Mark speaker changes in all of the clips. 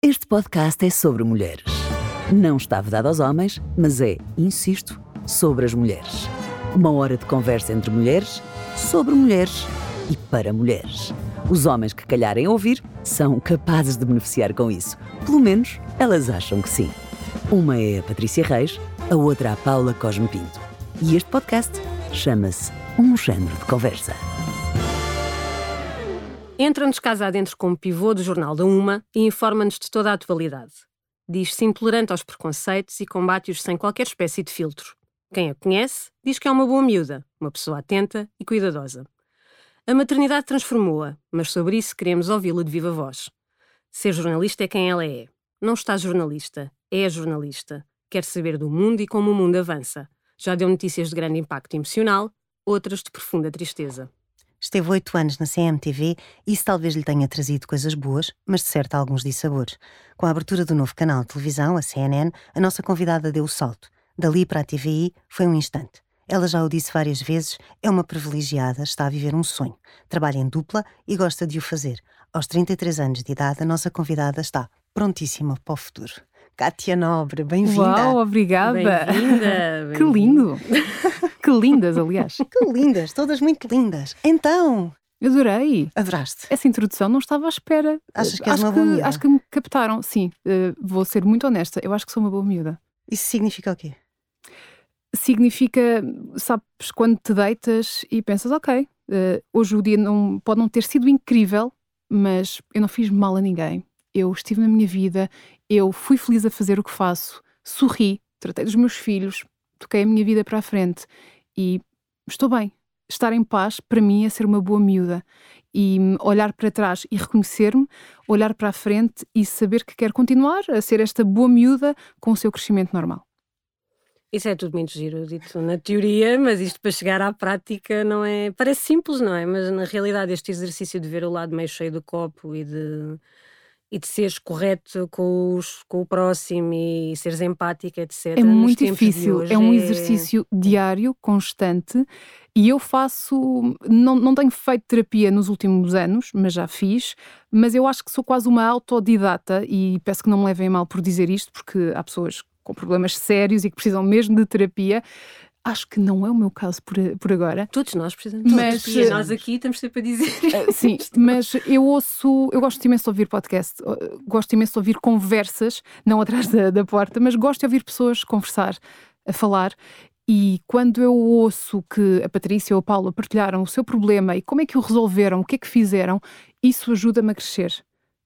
Speaker 1: Este podcast é sobre mulheres. Não está vedado aos homens, mas é, insisto, sobre as mulheres. Uma hora de conversa entre mulheres, sobre mulheres e para mulheres. Os homens que calharem ouvir são capazes de beneficiar com isso. Pelo menos elas acham que sim. Uma é a Patrícia Reis, a outra a Paula Cosme Pinto. E este podcast chama-se Um Género de Conversa.
Speaker 2: Entra-nos casa adentro como pivô do Jornal da Uma e informa-nos de toda a atualidade. Diz-se intolerante aos preconceitos e combate-os sem qualquer espécie de filtro. Quem a conhece diz que é uma boa miúda, uma pessoa atenta e cuidadosa. A maternidade transformou-a, mas sobre isso queremos ouvi-la de viva voz. Ser jornalista é quem ela é. Não está jornalista, é jornalista. Quer saber do mundo e como o mundo avança. Já deu notícias de grande impacto emocional, outras de profunda tristeza.
Speaker 3: Esteve oito anos na CMTV e isso talvez lhe tenha trazido coisas boas, mas de certo alguns dissabores. Com a abertura do novo canal de televisão, a CNN, a nossa convidada deu o salto. Dali para a TVI foi um instante. Ela já o disse várias vezes, é uma privilegiada, está a viver um sonho. Trabalha em dupla e gosta de o fazer. Aos 33 anos de idade, a nossa convidada está prontíssima para o futuro. Kátia Nobre, bem-vinda.
Speaker 4: Uau, obrigada.
Speaker 2: Bem-vinda.
Speaker 4: Que lindo. Que lindas, aliás.
Speaker 3: Que lindas, todas muito lindas. Então,
Speaker 4: Adorei.
Speaker 3: adoraste.
Speaker 4: Essa introdução não estava à espera.
Speaker 3: Achas que és
Speaker 4: acho
Speaker 3: uma boa miúda?
Speaker 4: Acho que me captaram, sim. Eh, vou ser muito honesta. Eu acho que sou uma boa miúda.
Speaker 3: Isso significa o quê?
Speaker 4: Significa, sabes, quando te deitas e pensas, ok, eh, hoje o dia não, pode não ter sido incrível, mas eu não fiz mal a ninguém. Eu estive na minha vida, eu fui feliz a fazer o que faço, sorri, tratei dos meus filhos, toquei a minha vida para a frente e estou bem. Estar em paz, para mim, é ser uma boa miúda. E hum, olhar para trás e reconhecer-me, olhar para a frente e saber que quero continuar a ser esta boa miúda com o seu crescimento normal.
Speaker 2: Isso é tudo muito giro, dito na teoria, mas isto para chegar à prática não é. Parece simples, não é? Mas na realidade, este exercício de ver o lado meio cheio do copo e de, e de seres correto com, os, com o próximo e seres empática, etc.
Speaker 4: É muito difícil,
Speaker 2: hoje
Speaker 4: é um exercício diário, constante, e eu faço, não, não tenho feito terapia nos últimos anos, mas já fiz, mas eu acho que sou quase uma autodidata e peço que não me levem mal por dizer isto, porque há pessoas com problemas sérios e que precisam mesmo de terapia. Acho que não é o meu caso por, por agora.
Speaker 2: Todos nós precisamos
Speaker 4: Mas,
Speaker 2: terapia.
Speaker 4: eh,
Speaker 2: Nós aqui estamos sempre a dizer.
Speaker 4: Uh, sim, mas eu ouço, eu gosto imenso de ouvir podcast, uh, gosto imenso de ouvir conversas, não atrás da, da porta, mas gosto de ouvir pessoas conversar, a falar. E quando eu ouço que a Patrícia ou a Paula partilharam o seu problema e como é que o resolveram, o que é que fizeram, isso ajuda-me a crescer.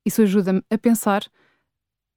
Speaker 4: Isso ajuda-me a pensar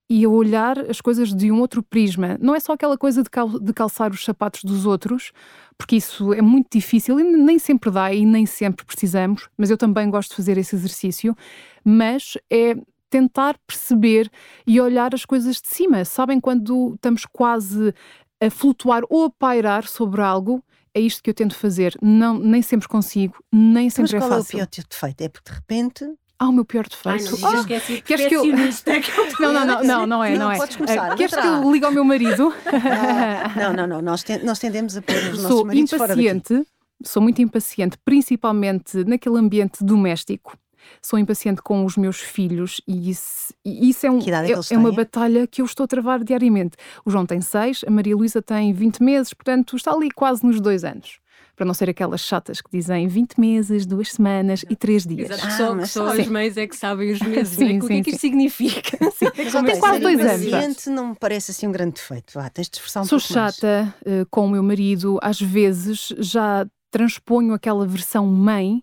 Speaker 4: e a olhar as coisas de um outro prisma. Não é só aquela coisa de, cal- de calçar os sapatos dos outros, porque isso é muito difícil e nem sempre dá e nem sempre precisamos, mas eu também gosto de fazer esse exercício, mas é tentar perceber e olhar as coisas de cima. Sabem quando estamos quase a flutuar ou a pairar sobre algo? É isto que eu tento fazer. Não, nem sempre consigo, nem
Speaker 3: Mas
Speaker 4: sempre é
Speaker 3: qual é o
Speaker 4: fácil.
Speaker 3: pior defeito? É porque de repente.
Speaker 4: Ah, o meu pior
Speaker 2: Ai,
Speaker 4: defeito.
Speaker 2: não
Speaker 4: Ah,
Speaker 2: digas que é assim,
Speaker 4: queres que eu-
Speaker 2: eu-
Speaker 4: não, não, não, não, não é,
Speaker 3: Não,
Speaker 4: não é.
Speaker 3: podes começar,
Speaker 4: Ah, Queres que eu ligue ao meu marido?
Speaker 3: Ah, não, não, não. Nós, ten- nós tendemos a pôr os nossos
Speaker 4: sou
Speaker 3: maridos fora daqui.
Speaker 4: impaciente, sou muito impaciente, principalmente naquele ambiente doméstico. Sou impaciente com os meus filhos e isso, e isso é, um,
Speaker 3: é
Speaker 4: é, é uma batalha que eu estou a travar diariamente. O João tem seis, a Maria Luísa tem 20 meses, portanto está ali quase nos dois anos. Para não ser aquelas chatas que dizem 20 meses, duas semanas e três dias.
Speaker 2: Exato,
Speaker 3: Ah,
Speaker 2: só,
Speaker 3: mas
Speaker 2: só os meios é que sabem os meses,
Speaker 4: Sim,
Speaker 2: não é? O que é
Speaker 4: sim,
Speaker 2: que isto
Speaker 4: sim.
Speaker 2: significa?
Speaker 3: Mas,
Speaker 2: Como
Speaker 3: ok,
Speaker 2: é que
Speaker 4: quase
Speaker 3: ser
Speaker 4: dois anos já.
Speaker 3: impaciente não me parece assim um grande defeito. Vá, tens de esforçar um
Speaker 4: Sou chata eh, com o meu marido, às vezes já transponho aquela versão mãe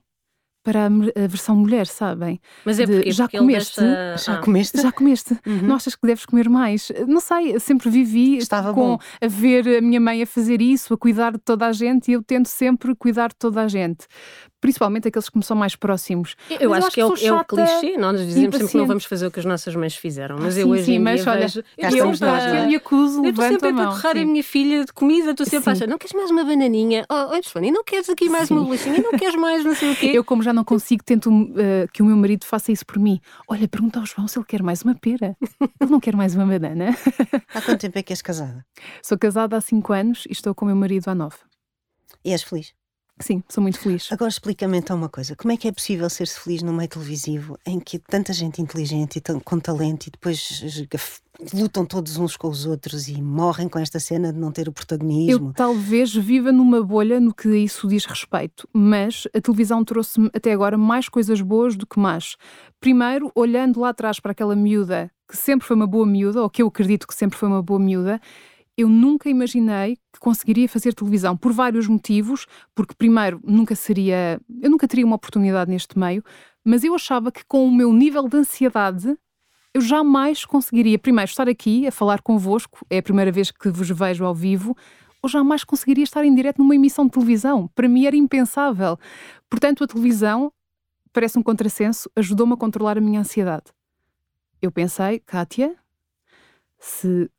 Speaker 4: para a, versão mulher, sabem?
Speaker 2: Mas é
Speaker 4: De,
Speaker 2: porque,
Speaker 4: já
Speaker 2: porque ele
Speaker 4: comeste?
Speaker 2: desta-
Speaker 3: Já
Speaker 2: Ah,
Speaker 3: comeste?
Speaker 4: Já comeste?
Speaker 3: Uhum.
Speaker 4: Não achas que deves comer mais? Não sei, sempre vivi
Speaker 3: Estava
Speaker 4: com
Speaker 3: bom.
Speaker 4: a ver a minha mãe a fazer isso, a cuidar de toda a gente e eu tento sempre cuidar de toda a gente. Principalmente aqueles que me são mais próximos.
Speaker 2: Eu
Speaker 4: Mas
Speaker 2: acho que é o, é o clichê, nós dizemos sempre que não
Speaker 4: impaciente.
Speaker 2: vamos fazer o que as nossas mães fizeram, mas
Speaker 4: Ah,
Speaker 2: eu
Speaker 4: sim,
Speaker 2: hoje
Speaker 4: sim,
Speaker 2: em
Speaker 4: mas
Speaker 2: dia
Speaker 4: olha,
Speaker 2: vejo. eu
Speaker 4: eu,
Speaker 3: não
Speaker 4: eu me acuso,
Speaker 2: Eu estou sempre
Speaker 4: a
Speaker 2: patorrar a minha filha de comida, estou sempre a
Speaker 4: Sim.
Speaker 2: achar, não queres mais uma bananinha? Oh, oh não queres aqui mais uma
Speaker 4: Sim.
Speaker 2: bolachinha? Não queres mais não sei o quê?
Speaker 4: Eu, como já não consigo, tento eh, que o meu marido faça isso por mim. Olha, pergunta ao João se ele quer mais uma pera. Ele não quer mais uma banana.
Speaker 3: Há quanto tempo é que és casada?
Speaker 4: Sou casada há 5 anos e estou com o meu marido há 9.
Speaker 3: E és feliz?
Speaker 4: Sim, sou muito feliz.
Speaker 3: Agora explica-me então uma coisa: como é que é possível ser-se feliz num meio televisivo em que tanta gente inteligente e com talento e depois lutam todos uns com os outros e morrem com esta cena de não ter o protagonismo?
Speaker 4: Eu talvez viva numa bolha no que isso diz respeito, mas a televisão trouxe-me até agora mais coisas boas do que más. Primeiro, olhando lá atrás para aquela miúda que sempre foi uma boa miúda, ou que eu acredito que sempre foi uma boa miúda, eu nunca imaginei que conseguiria fazer televisão por vários motivos, porque primeiro nunca seria, eu nunca teria uma oportunidade neste meio, mas eu achava que com o meu nível de ansiedade eu jamais conseguiria primeiro estar aqui a falar convosco, é a primeira vez que vos vejo ao vivo, ou jamais conseguiria estar em direto numa emissão de televisão. Para mim era impensável. Portanto, a televisão parece um contrassenso, ajudou-me a controlar a minha ansiedade. Eu pensei, Kátia, se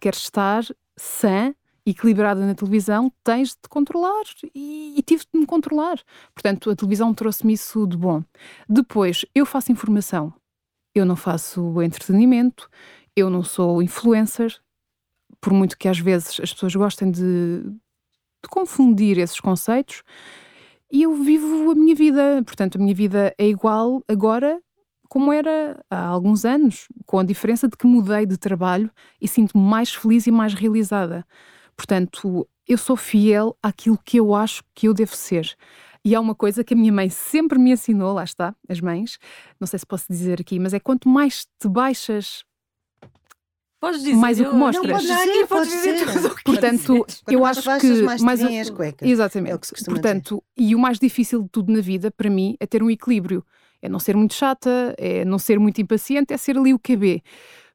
Speaker 4: queres estar sã, equilibrada na televisão, tens de te controlar e, e tive de me controlar. Portanto, a televisão trouxe-me isso de bom. Depois, eu faço informação, eu não faço entretenimento, eu não sou influencer, por muito que às vezes as pessoas gostem de, de confundir esses conceitos. E eu vivo a minha vida, portanto, a minha vida é igual agora como era há alguns anos, com a diferença de que mudei de trabalho e sinto-me mais feliz e mais realizada. Portanto, eu sou fiel àquilo que eu acho que eu devo ser. E há uma coisa que a minha mãe sempre me ensinou, lá está, as mães, não sei se posso dizer aqui, mas é quanto mais te baixas
Speaker 2: Podes dizer,
Speaker 4: mais o que mostras.
Speaker 3: Não, pode dizer, pode dizer.
Speaker 4: Portanto, eu acho que
Speaker 3: mais, mais
Speaker 4: as
Speaker 3: cuecas.
Speaker 4: Exatamente.
Speaker 3: É o que se
Speaker 4: Portanto, dizer. e o mais difícil de tudo na vida para mim é ter um equilíbrio é não ser muito chata, é não ser muito impaciente, é ser ali o QB.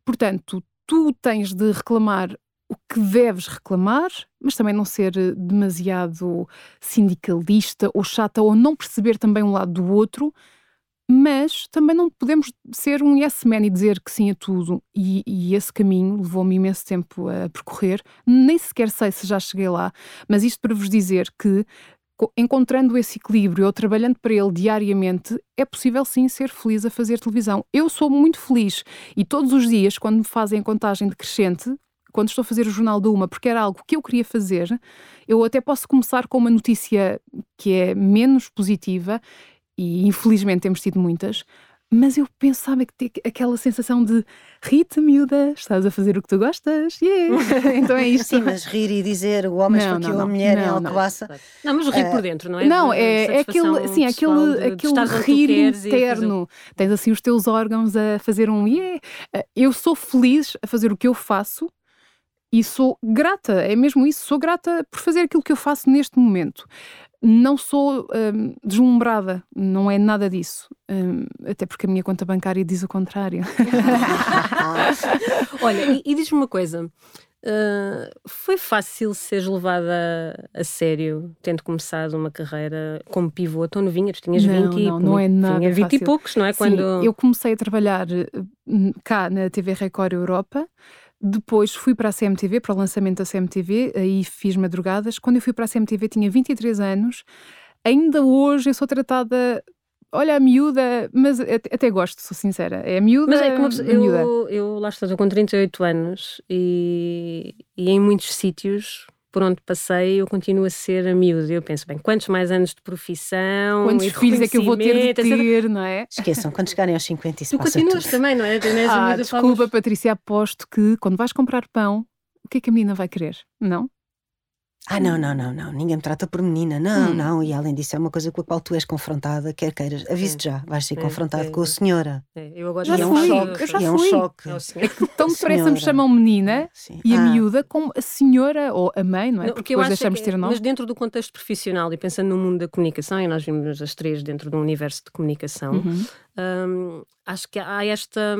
Speaker 4: Portanto, tu tens de reclamar o que deves reclamar, mas também não ser demasiado sindicalista ou chata ou não perceber também um lado do outro, mas também não podemos ser um yes man e dizer que sim a tudo. E, e esse caminho levou-me imenso tempo a percorrer. Nem sequer sei se já cheguei lá, mas isto para vos dizer que encontrando esse equilíbrio ou trabalhando para ele diariamente, é possível sim ser feliz a fazer televisão. Eu sou muito feliz e todos os dias, quando me fazem contagem decrescente, quando estou a fazer o Jornal da Uma, porque era algo que eu queria fazer, eu até posso começar com uma notícia que é menos positiva, e infelizmente temos tido muitas, mas eu pensava que aquela sensação de Rita, miúda, estás a fazer o que tu gostas, yeah. então é isso.
Speaker 3: Sim, mas rir e dizer o homem
Speaker 4: não,
Speaker 3: esfaqueou
Speaker 4: não,
Speaker 3: a mulher
Speaker 4: não, não.
Speaker 3: Alcobaça.
Speaker 2: Não, mas rir por dentro, não é?
Speaker 4: Não,
Speaker 2: De
Speaker 4: é, é aquele, assim,
Speaker 2: pessoal
Speaker 4: aquele,
Speaker 2: de- de
Speaker 4: aquele
Speaker 2: tu
Speaker 4: rir interno. Tens assim os teus órgãos a fazer um yeah. Eu sou feliz a fazer o que eu faço e sou grata, é mesmo isso, sou grata por fazer aquilo que eu faço neste momento. Não sou hum, deslumbrada, não é nada disso. Hum, até porque a minha conta bancária diz o contrário.
Speaker 2: Olha, e, e diz-me uma coisa. ah, foi fácil seres levada a sério, tendo começado uma carreira como pivô tão novinha? Tu tinhas
Speaker 4: Não,
Speaker 2: 20 e
Speaker 4: não, não é nada
Speaker 2: tinha 20 e
Speaker 4: fácil.
Speaker 2: poucos, não é?
Speaker 4: Sim,
Speaker 2: Quando...
Speaker 4: eu comecei a trabalhar cá na TV Record Europa. Depois fui para a CMTV, para o lançamento da CMTV, aí fiz madrugadas. Quando eu fui para a CMTV tinha 23 anos. Ainda hoje eu sou tratada, olha, a miúda, mas até, gosto, sou sincera. É a miúda,
Speaker 2: Mas é pessoa-
Speaker 4: a miúda.
Speaker 2: eu, eu lá estou, estou com 38 anos e, e em muitos sítios por onde passei eu continuo a ser a miúda. Eu penso, bem, quantos mais anos de profissão
Speaker 4: Quantos
Speaker 2: e
Speaker 4: filhos é que eu vou ter de ter, não é?
Speaker 3: Esqueçam, quando chegarem aos 50 isso
Speaker 2: Tu continuas
Speaker 3: tudo.
Speaker 2: também, não é?
Speaker 4: Ah, desculpa, Patrícia, aposto que quando vais comprar pão, o que é que a menina vai querer? Não?
Speaker 3: Ah, não, não, não, não. Ninguém me trata por menina. Não,
Speaker 4: Hum.
Speaker 3: não. E além disso, é uma coisa com a qual tu és confrontada, quer queiras. Aviso-te já, vais ser
Speaker 2: Sim,
Speaker 3: confrontado
Speaker 2: sim,
Speaker 3: com a senhora.
Speaker 2: É, eu agora
Speaker 4: Já
Speaker 3: e é um choque.
Speaker 4: eu já
Speaker 3: é um
Speaker 4: fui.
Speaker 3: choque.
Speaker 2: É senhor.
Speaker 4: Tão depressa me chamam menina
Speaker 3: Sim.
Speaker 4: e a
Speaker 3: Ah,
Speaker 4: miúda como a senhora ou a mãe, não é?
Speaker 2: Não,
Speaker 4: Porque depois
Speaker 2: acho
Speaker 4: deixamos
Speaker 2: que,
Speaker 4: de ter nome.
Speaker 2: mas dentro do contexto profissional e pensando no mundo da comunicação, e nós vimos as três dentro de um universo de comunicação,
Speaker 4: Uhum.
Speaker 2: hum, acho que há esta.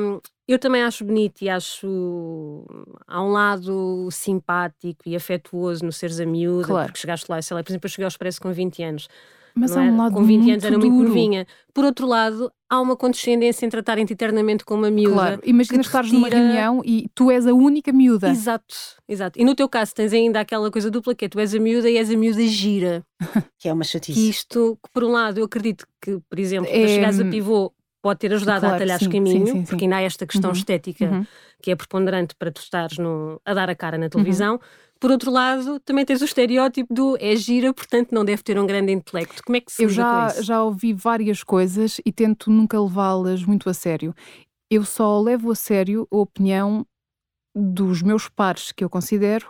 Speaker 2: Eu também acho bonito e acho. Há um lado simpático e afetuoso no seres a miúda,
Speaker 4: Claro.
Speaker 2: porque chegaste lá, sei lá, por exemplo, eu cheguei ao Expresso com 20 anos.
Speaker 4: Mas há um lado
Speaker 2: com 20
Speaker 4: muito
Speaker 2: anos era muito
Speaker 4: duro.
Speaker 2: novinha. Por outro lado, há uma condescendência em tratarem-te eternamente como uma miúda.
Speaker 4: Claro, imagina estares numa
Speaker 2: retira-
Speaker 4: reunião e tu és a única miúda.
Speaker 2: Exato, exato. E no teu caso tens ainda aquela coisa dupla que é tu és a miúda e és a miúda gira.
Speaker 3: que é uma
Speaker 2: Que
Speaker 3: chatice.
Speaker 2: isto, que por um lado, eu acredito que, por exemplo,
Speaker 4: É,
Speaker 2: para chegares a
Speaker 4: hum,
Speaker 2: pivô pode ter ajudado
Speaker 4: claro,
Speaker 2: a atalhares
Speaker 4: sim,
Speaker 2: caminho,
Speaker 4: sim, sim,
Speaker 2: porque ainda há esta questão
Speaker 4: Uhum,
Speaker 2: estética
Speaker 4: Uhum.
Speaker 2: que é preponderante para tu estares no- a dar a cara na televisão. por outro lado, também tens o estereótipo do é gira, portanto não deve ter um grande intelecto. Como é que se
Speaker 4: Eu já, já ouvi várias coisas e tento nunca levá-las muito a sério. Eu só levo a sério a opinião dos meus pares que eu considero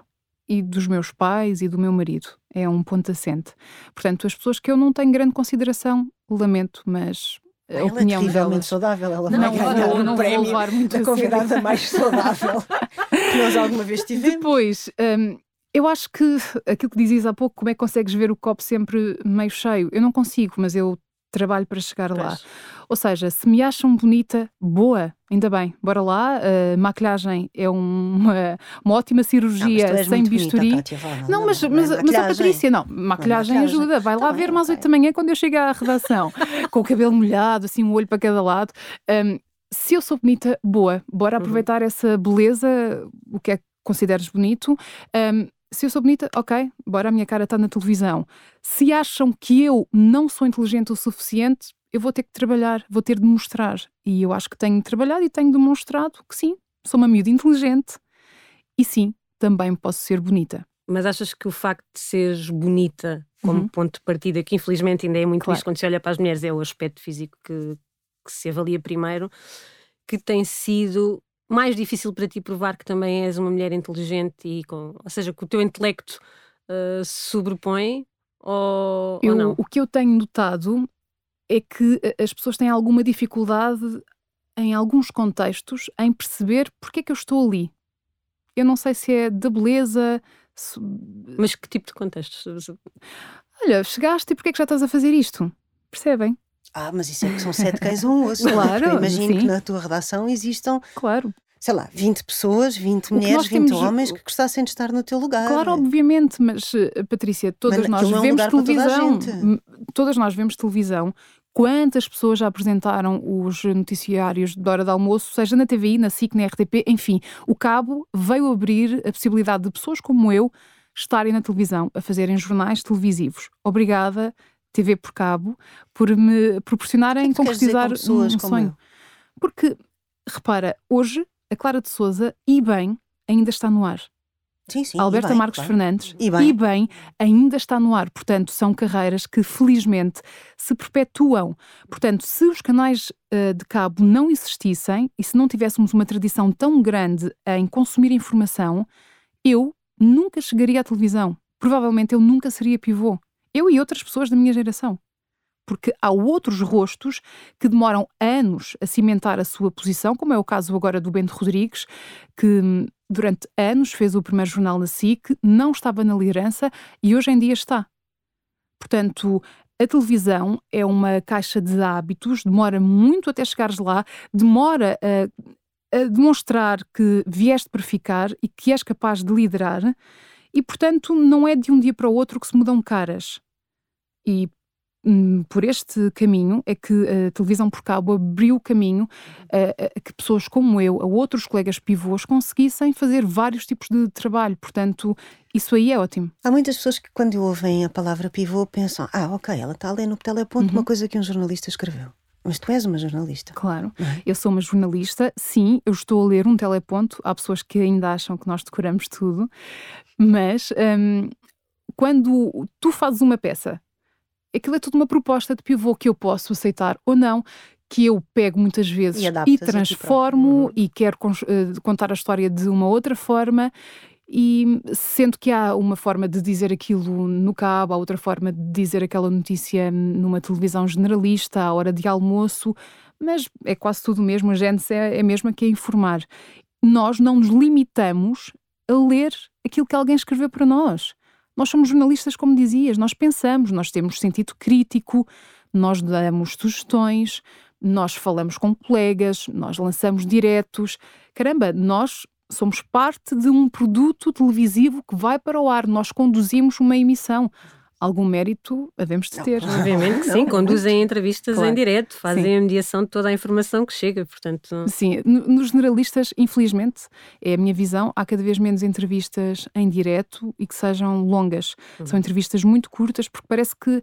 Speaker 4: e dos meus pais e do meu marido. É um ponto assente. Portanto, as pessoas que eu não tenho grande consideração, lamento, mas
Speaker 3: ela
Speaker 4: opinião
Speaker 3: é
Speaker 4: delas.
Speaker 3: saudável, ela
Speaker 4: Não,
Speaker 3: vai ganhar
Speaker 4: eu
Speaker 3: o
Speaker 4: não
Speaker 3: prémio
Speaker 4: levar muito
Speaker 3: da convidada mais saudável que nós alguma vez tivemos.
Speaker 4: Depois, hum, eu acho que aquilo que dizias há pouco, como é que consegues ver o copo sempre meio cheio? Eu não consigo, mas eu trabalho para chegar lá.
Speaker 2: Pois.
Speaker 4: Ou seja, se me acham bonita, boa, ainda bem, bora lá. A maquilhagem é uma, uma ótima
Speaker 3: Não, mas
Speaker 4: cirurgia
Speaker 3: és
Speaker 4: sem bisturi.
Speaker 3: bonita, vá,
Speaker 4: Não, mas,
Speaker 3: é
Speaker 4: mas, mas a. Patrícia, não, maquilhagem,
Speaker 3: maquilhagem.
Speaker 4: ajuda. Vai
Speaker 3: Tá
Speaker 4: lá
Speaker 3: bem,
Speaker 4: ver mais. 8 da manhã quando eu chego à redação, com o cabelo molhado, assim, um olho para cada lado. Hum, se eu sou bonita, boa, bora
Speaker 2: Uhum.
Speaker 4: aproveitar essa beleza, o que é que consideres bonito. Hum, se eu sou bonita, ok, bora, a minha cara está na televisão. Se acham que eu não sou inteligente o suficiente, eu vou ter que trabalhar, vou ter de mostrar. E eu acho que tenho trabalhado e tenho demonstrado que sim, sou uma miúda inteligente e sim, também posso ser bonita.
Speaker 2: Mas achas que o facto de seres bonita como
Speaker 4: Uhum.
Speaker 2: ponto de partida, que infelizmente ainda é muito
Speaker 4: Claro.
Speaker 2: quando se olha para as mulheres, é o aspecto físico que, que se avalia primeiro, que tem sido mais difícil para ti provar que também és uma mulher inteligente e com, ou seja, que o teu intelecto uh, se sobrepõe ou,
Speaker 4: Eu-
Speaker 2: ou não?
Speaker 4: O que eu tenho notado é que eh, as pessoas têm alguma dificuldade em alguns contextos em perceber porque é que eu estou ali. Eu não sei se é da beleza. se-
Speaker 2: Mas que tipo de contextos?
Speaker 4: Olha, chegaste e porque é que já estás a fazer isto? Percebem?
Speaker 3: Ah, mas isso é que são sete cães a um osso.
Speaker 4: Claro,
Speaker 3: Porque eu imagino
Speaker 4: sim.
Speaker 3: que na tua redação existam,
Speaker 4: Claro.
Speaker 3: sei lá, 20 pessoas, 20
Speaker 4: que
Speaker 3: mulheres,
Speaker 4: nós
Speaker 3: 20
Speaker 4: temos-
Speaker 3: homens que gostassem de estar no teu lugar.
Speaker 4: Claro, obviamente, mas eh, Patrícia, todas
Speaker 3: Mas
Speaker 4: nós
Speaker 3: não é um
Speaker 4: vemos
Speaker 3: toda
Speaker 4: televisão. M- Todas nós vemos televisão. Quantas pessoas já apresentaram os noticiários de hora de almoço, seja na TVI, na SIC, na RTP, enfim, o cabo veio abrir a possibilidade de pessoas como eu estarem na televisão a fazerem jornais televisivos. Obrigada, TV por cabo, por me proporcionarem
Speaker 3: que é que
Speaker 4: concretizar
Speaker 3: pessoas
Speaker 4: um
Speaker 3: como
Speaker 4: sonho.
Speaker 3: eu?
Speaker 4: Porque, repara, hoje a Clara de Souza, e bem, ainda está no ar.
Speaker 3: Sim, sim.
Speaker 4: Alberta
Speaker 3: bem,
Speaker 4: Marques
Speaker 3: bem.
Speaker 4: Fernandes
Speaker 3: E bem.
Speaker 4: e bem ainda está no ar. Portanto, são carreiras que felizmente se perpetuam. Portanto, se os canais eh, de cabo não existissem e se não tivéssemos uma tradição tão grande em consumir informação, eu nunca chegaria à televisão. Provavelmente eu nunca seria pivô. Eu e outras pessoas da minha geração. Porque há outros rostos que demoram anos a cimentar a sua posição, como é o caso agora do Bento Rodrigues, que hum, durante anos fez o primeiro jornal na SIC, não estava na liderança e hoje em dia está. Portanto, a televisão é uma caixa de hábitos, demora muito até chegares lá, demora a, a demonstrar que vieste para ficar e que és capaz de liderar, e portanto não é de um dia para o outro que se mudam caras. E hum, por este caminho é que a televisão por cabo abriu o caminho a, a que pessoas como eu, a outros colegas pivôs, conseguissem fazer vários tipos de trabalho. Portanto, isso aí é ótimo.
Speaker 3: Há muitas pessoas que, quando ouvem a palavra pivô, pensam: ah, ok, ela está a ler no teleponto
Speaker 4: Uhum.
Speaker 3: uma coisa que um jornalista escreveu. Mas tu és uma jornalista.
Speaker 4: Claro.
Speaker 3: é?
Speaker 4: Eu sou uma jornalista, sim, eu estou a ler um teleponto. Há pessoas que ainda acham que nós decoramos tudo, mas hum, quando tu fazes uma peça, aquilo é tudo uma proposta de pivô que eu posso aceitar ou não, que eu pego muitas vezes
Speaker 3: E
Speaker 4: e, transformo.
Speaker 3: Uhum.
Speaker 4: e quero eh, contar a história de uma outra forma. E sendo que há uma forma de dizer aquilo no cabo, há outra forma de dizer aquela notícia numa televisão generalista, à hora de almoço, mas é quase tudo o mesmo, a gente é, é a mesma que é informar. Nós não nos limitamos a ler aquilo que alguém escreveu para nós. Nós somos jornalistas, como dizias, nós pensamos, nós temos sentido crítico, nós damos sugestões, nós falamos com colegas, nós lançamos diretos. Caramba, nós somos parte de um produto televisivo que vai para o ar, nós conduzimos uma emissão. Algum mérito havemos de ter.
Speaker 2: Obviamente que
Speaker 3: Não,
Speaker 2: sim, conduzem entrevistas
Speaker 4: Claro.
Speaker 2: em direto, fazem
Speaker 4: Sim.
Speaker 2: a mediação de toda a informação que chega, portanto.
Speaker 4: Sim, no- nos generalistas, infelizmente, é a minha visão, há cada vez menos entrevistas em direto e que sejam longas. São entrevistas muito curtas, porque parece que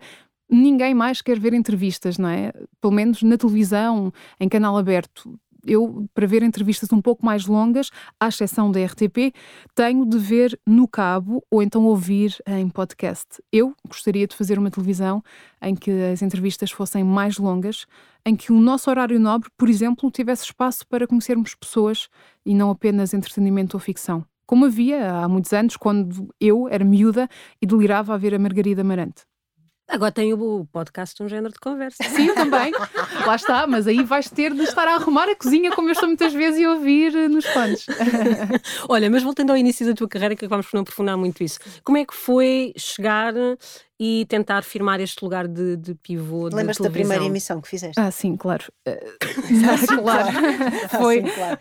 Speaker 4: ninguém mais quer ver entrevistas, não é? Pelo menos na televisão, em canal aberto. Eu, para ver entrevistas um pouco mais longas, à exceção da RTP, tenho de ver no cabo ou então ouvir em podcast. Eu gostaria de fazer uma televisão em que as entrevistas fossem mais longas, em que o nosso horário nobre, por exemplo, tivesse espaço para conhecermos pessoas e não apenas entretenimento ou ficção. Como havia há muitos anos, quando eu era miúda e delirava a ver a Margarida Marante.
Speaker 2: Agora tem o podcast um género de conversa.
Speaker 4: Sim, também. Lá está, mas aí vais ter de estar a arrumar a cozinha, como eu estou muitas vezes e ouvir eh, nos fones.
Speaker 2: Olha, mas voltando ao início da tua carreira, que vamos não aprofundar muito isso, como é que foi chegar e tentar firmar este lugar de, de pivô
Speaker 3: Lembras-te da primeira emissão que fizeste?
Speaker 4: Ah, sim, claro. Uh, claro. Foi. Ah, sim, claro.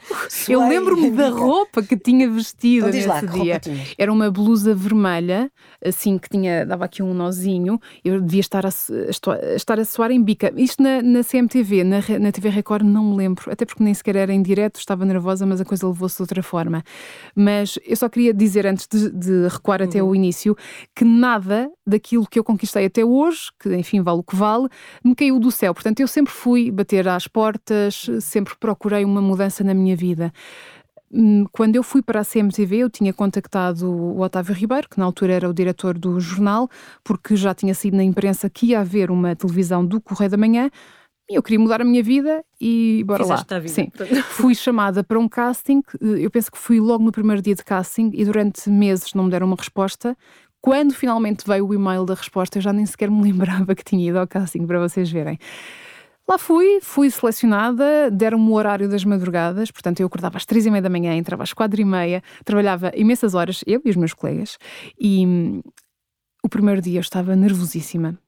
Speaker 4: Eu lembro-me da roupa que tinha vestido então, nesse lá, dia. Era uma blusa vermelha, assim que tinha, dava aqui um nozinho. Eu devia estar a, a estar a soar em bica. Isto na, na CMTV, na, na TV Record, não me lembro, até porque nem sequer era em direto, estava nervosa, mas a coisa levou-se de outra forma. Mas eu só queria dizer, antes de, de recuar uhum. até o início, que nada daquilo aquilo que eu conquistei até hoje, que enfim vale o que vale, me caiu do céu. Portanto, eu sempre fui bater às portas, sempre procurei uma mudança na minha vida. Hum, quando eu fui para a CMTV, eu tinha contactado o Otávio Ribeiro, que na altura era o diretor do jornal, porque já tinha sido na imprensa que ia haver uma televisão do Correio da Manhã. E eu queria mudar a minha vida e bora
Speaker 2: Fizeste
Speaker 4: lá.
Speaker 2: A vida.
Speaker 4: Sim. fui chamada para um casting. Eu penso que fui logo no primeiro dia de casting e durante meses não me deram uma resposta. Quando finalmente veio o e-mail da resposta, eu já nem sequer me lembrava que tinha ido ao casting, para vocês verem. Lá fui, fui selecionada, deram-me o horário das madrugadas, portanto eu acordava às três e meia da manhã, entrava às quatro e meia, trabalhava imensas horas, eu e os meus colegas, e hum, o primeiro dia eu estava nervosíssima,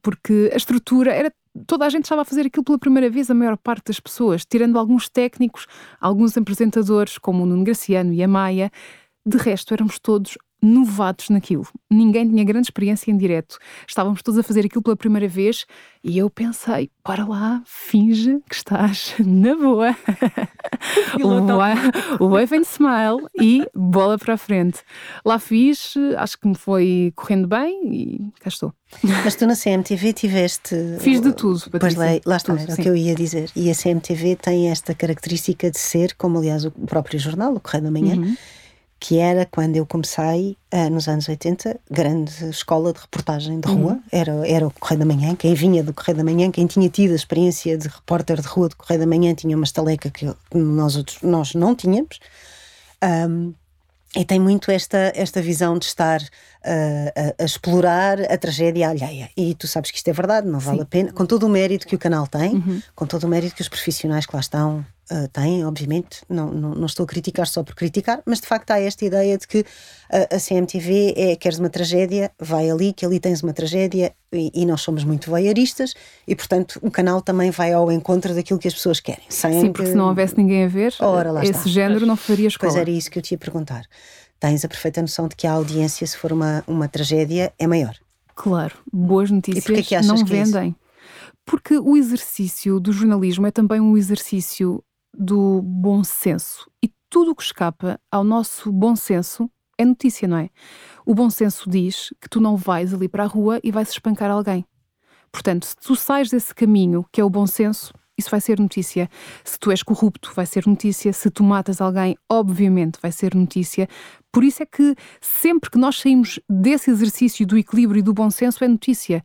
Speaker 4: porque a estrutura era. Toda a gente estava a fazer aquilo pela primeira vez, a maior parte das pessoas, tirando alguns técnicos, alguns apresentadores, como o Nuno Graciano e a Maia. De resto, éramos todos novatos naquilo. Ninguém tinha grande experiência em direto. Estávamos todos a fazer aquilo pela primeira vez e eu pensei, para lá, finge que estás na boa. o wave and smile e bola para a frente. Lá fiz, acho que me foi correndo bem e cá estou.
Speaker 3: Mas tu na CMTV tiveste.
Speaker 4: Fiz de tudo.
Speaker 3: Pois lá, lá está, era sim. o que eu ia dizer. E a CMTV tem esta característica de ser, como aliás o próprio jornal, o Correio da Manhã. Uhum que era quando eu comecei, uh, nos anos 80, grande escola de reportagem de rua, uhum. era, era o Correio da Manhã, quem vinha do Correio da Manhã, quem tinha tido a experiência de repórter de rua do Correio da Manhã tinha uma estaleca que nós, outros, nós não tínhamos. Um, e tem muito esta, esta visão de estar uh, a, a, explorar a tragédia alheia. E tu sabes que isto é verdade, não vale Sim. a pena, com todo o mérito que o canal tem, uhum. com todo o mérito que os profissionais que lá estão uh, têm, obviamente, não, não, não, estou a criticar só por criticar, mas de facto há esta ideia de que uh, a CMTV é queres uma tragédia, vai ali, que ali tens uma tragédia e, e, nós somos muito voyeuristas e, portanto, o canal também vai ao encontro daquilo que as pessoas querem.
Speaker 4: Sim, porque se não houvesse ninguém a ver, Ora, esse está. género não faria escola.
Speaker 3: Pois era isso que eu te ia perguntar. Tens a perfeita noção de que a audiência, se for uma, uma tragédia, é maior.
Speaker 4: Claro, boas notícias que não é vendem. É porque o exercício do jornalismo é também um exercício do bom senso. E tudo o que escapa ao nosso bom senso é notícia, não é? O bom senso diz que tu não vais ali para a rua e vais espancar alguém. Portanto, se tu sais desse caminho, que é o bom senso, isso vai ser notícia. Se tu és corrupto, vai ser notícia. Se tu matas alguém, obviamente vai ser notícia. Por isso é que sempre que nós saímos desse exercício do equilíbrio e do bom senso, é notícia.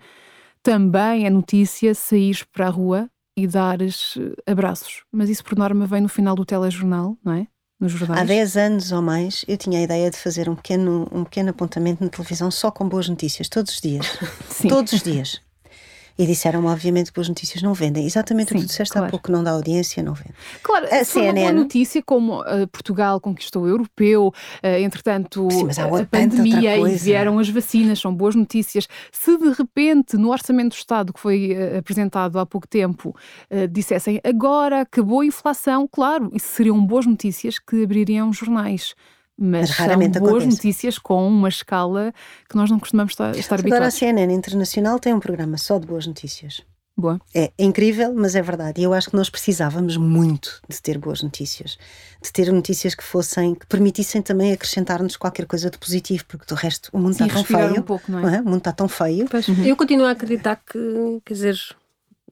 Speaker 4: Também é notícia sair para a rua e dares eh, abraços. Mas isso, por norma, vem no final do telejornal, não é? Nos jornais.
Speaker 3: Há 10 anos ou mais, eu tinha a ideia de fazer um pequeno, um pequeno apontamento na televisão só com boas notícias, todos os dias. Sim. Todos os dias. E disseram-me, obviamente, que as notícias não vendem. Exatamente Sim, o que tu disseste claro. há pouco, não dá audiência, não vende.
Speaker 4: Claro, a CNN... uma notícia como uh, Portugal conquistou o europeu, uh, entretanto, Sim, a pandemia e vieram as vacinas, são boas notícias. Se de repente, no Orçamento do Estado, que foi uh, apresentado há pouco tempo, dissessem agora acabou a inflação, claro, isso seriam boas notícias que abririam jornais mas, mas raramente são boas acontece. notícias com uma escala que nós não costumamos estar, estar
Speaker 3: Agora
Speaker 4: habituados.
Speaker 3: a CNN Internacional tem um programa só de boas notícias.
Speaker 4: Boa.
Speaker 3: É, é incrível, mas é verdade. E eu acho que nós precisávamos muito de ter boas notícias, de ter notícias que fossem, que permitissem também acrescentar-nos qualquer coisa de positivo, porque do resto o mundo está tão feio.
Speaker 4: Um pouco, não é? Não é?
Speaker 3: O mundo está tão feio.
Speaker 2: Pois, uhum. Eu continuo a acreditar que, quer dizer,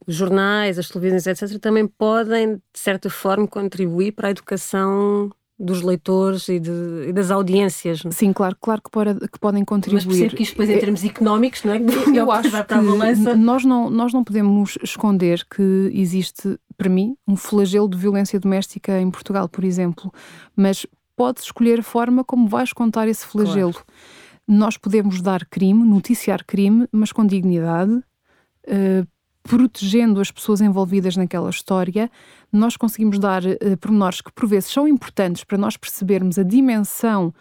Speaker 2: os jornais, as televisões, etc., também podem, de certa forma, contribuir para a educação dos leitores e, de, e, das audiências.
Speaker 4: É? Sim, claro, claro que, para, que podem contribuir. Mas
Speaker 2: percebo que isto depois em é, termos económicos, não é?
Speaker 4: Eu acho que nós não, nós não podemos esconder que existe, para mim, um flagelo de violência doméstica em Portugal, por exemplo, mas podes escolher a forma como vais contar esse flagelo. Claro. Nós podemos dar crime, noticiar crime, mas com dignidade, uh, protegendo as pessoas envolvidas naquela história, nós conseguimos dar uh, pormenores que por vezes são importantes para nós percebermos a dimensão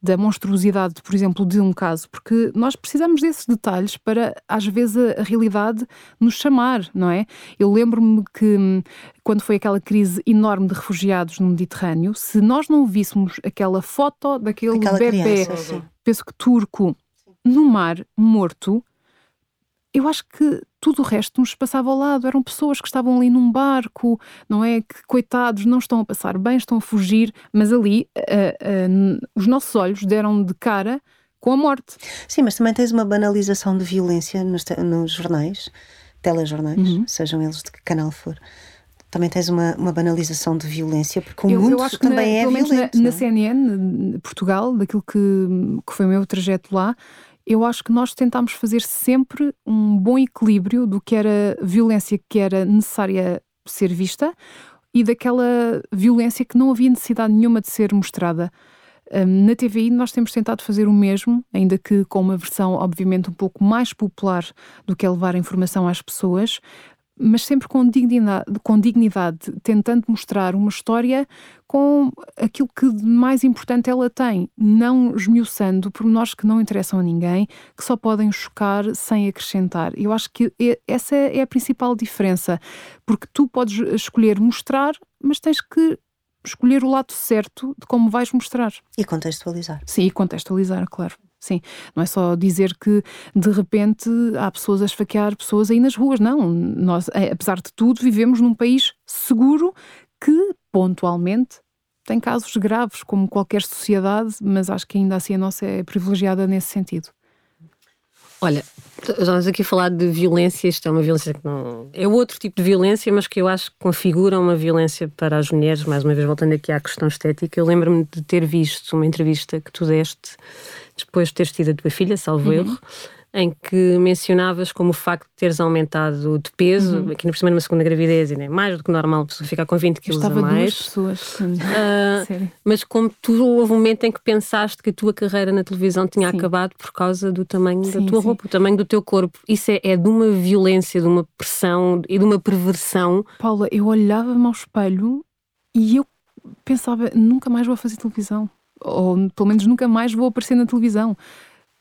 Speaker 4: da monstruosidade, por exemplo, de um caso, porque nós precisamos desses detalhes para, às vezes, a, realidade nos chamar, não é? Eu lembro-me que, hum, quando foi aquela crise enorme de refugiados no Mediterrâneo, se nós não víssemos aquela foto daquele aquela bebê, criança, penso que turco, no mar, morto, eu acho que tudo o resto nos passava ao lado. Eram pessoas que estavam ali num barco, não é? Que, coitados, não estão a passar bem, estão a fugir, mas ali uh, uh, os nossos olhos deram de cara com a morte.
Speaker 3: Sim, mas também tens uma banalização de violência nos, nos jornais, telejornais, uhum. sejam eles de que canal for. Também tens uma, uma banalização de violência, porque o eu, mundo eu acho que também na, é violento.
Speaker 4: Na, na, é? CNN, Portugal, daquilo que, que foi o meu trajeto lá, eu acho que nós tentámos fazer sempre um bom equilíbrio do que era violência que era necessária ser vista e daquela violência que não havia necessidade nenhuma de ser mostrada. Um, na TVI nós temos tentado fazer o mesmo, ainda que com uma versão obviamente um pouco mais popular do que é levar a informação às pessoas, mas sempre com dignidade, com dignidade, tentando mostrar uma história com aquilo que de mais importante ela tem, não esmiuçando pormenores que não interessam a ninguém, que só podem chocar sem acrescentar. Eu acho que essa é a principal diferença, porque tu podes escolher mostrar, mas tens que escolher o lado certo de como vais mostrar.
Speaker 3: E contextualizar.
Speaker 4: Sim, e contextualizar, claro. Sim, não é só dizer que de repente há pessoas a esfaquear pessoas aí nas ruas, não. Nós, é, apesar de tudo, vivemos num país seguro que, pontualmente, tem casos graves, como qualquer sociedade, mas acho que ainda assim a nossa é privilegiada nesse sentido.
Speaker 2: Olha, estamos aqui a falar de violência, isto é uma violência que não. É outro tipo de violência, mas que eu acho que configura uma violência para as mulheres. Mais uma vez, voltando aqui à questão estética, eu lembro-me de ter visto uma entrevista que tu deste depois de teres tido a tua filha, salvo uhum. erro, em que mencionavas como o facto de teres aumentado de peso, uhum. aqui na primeira e segunda gravidez, nem mais do que normal, a pessoa ficar com 20 quilos a mais.
Speaker 4: Duas pessoas.
Speaker 2: Uh, mas como tu houve um momento em que pensaste que a tua carreira na televisão tinha sim. acabado por causa do tamanho sim, da tua sim. roupa, o tamanho do teu corpo. Isso é, é de uma violência, de uma pressão e de uma perversão.
Speaker 4: Paula, eu olhava-me ao espelho e eu pensava, nunca mais vou fazer televisão ou pelo menos nunca mais vou aparecer na televisão.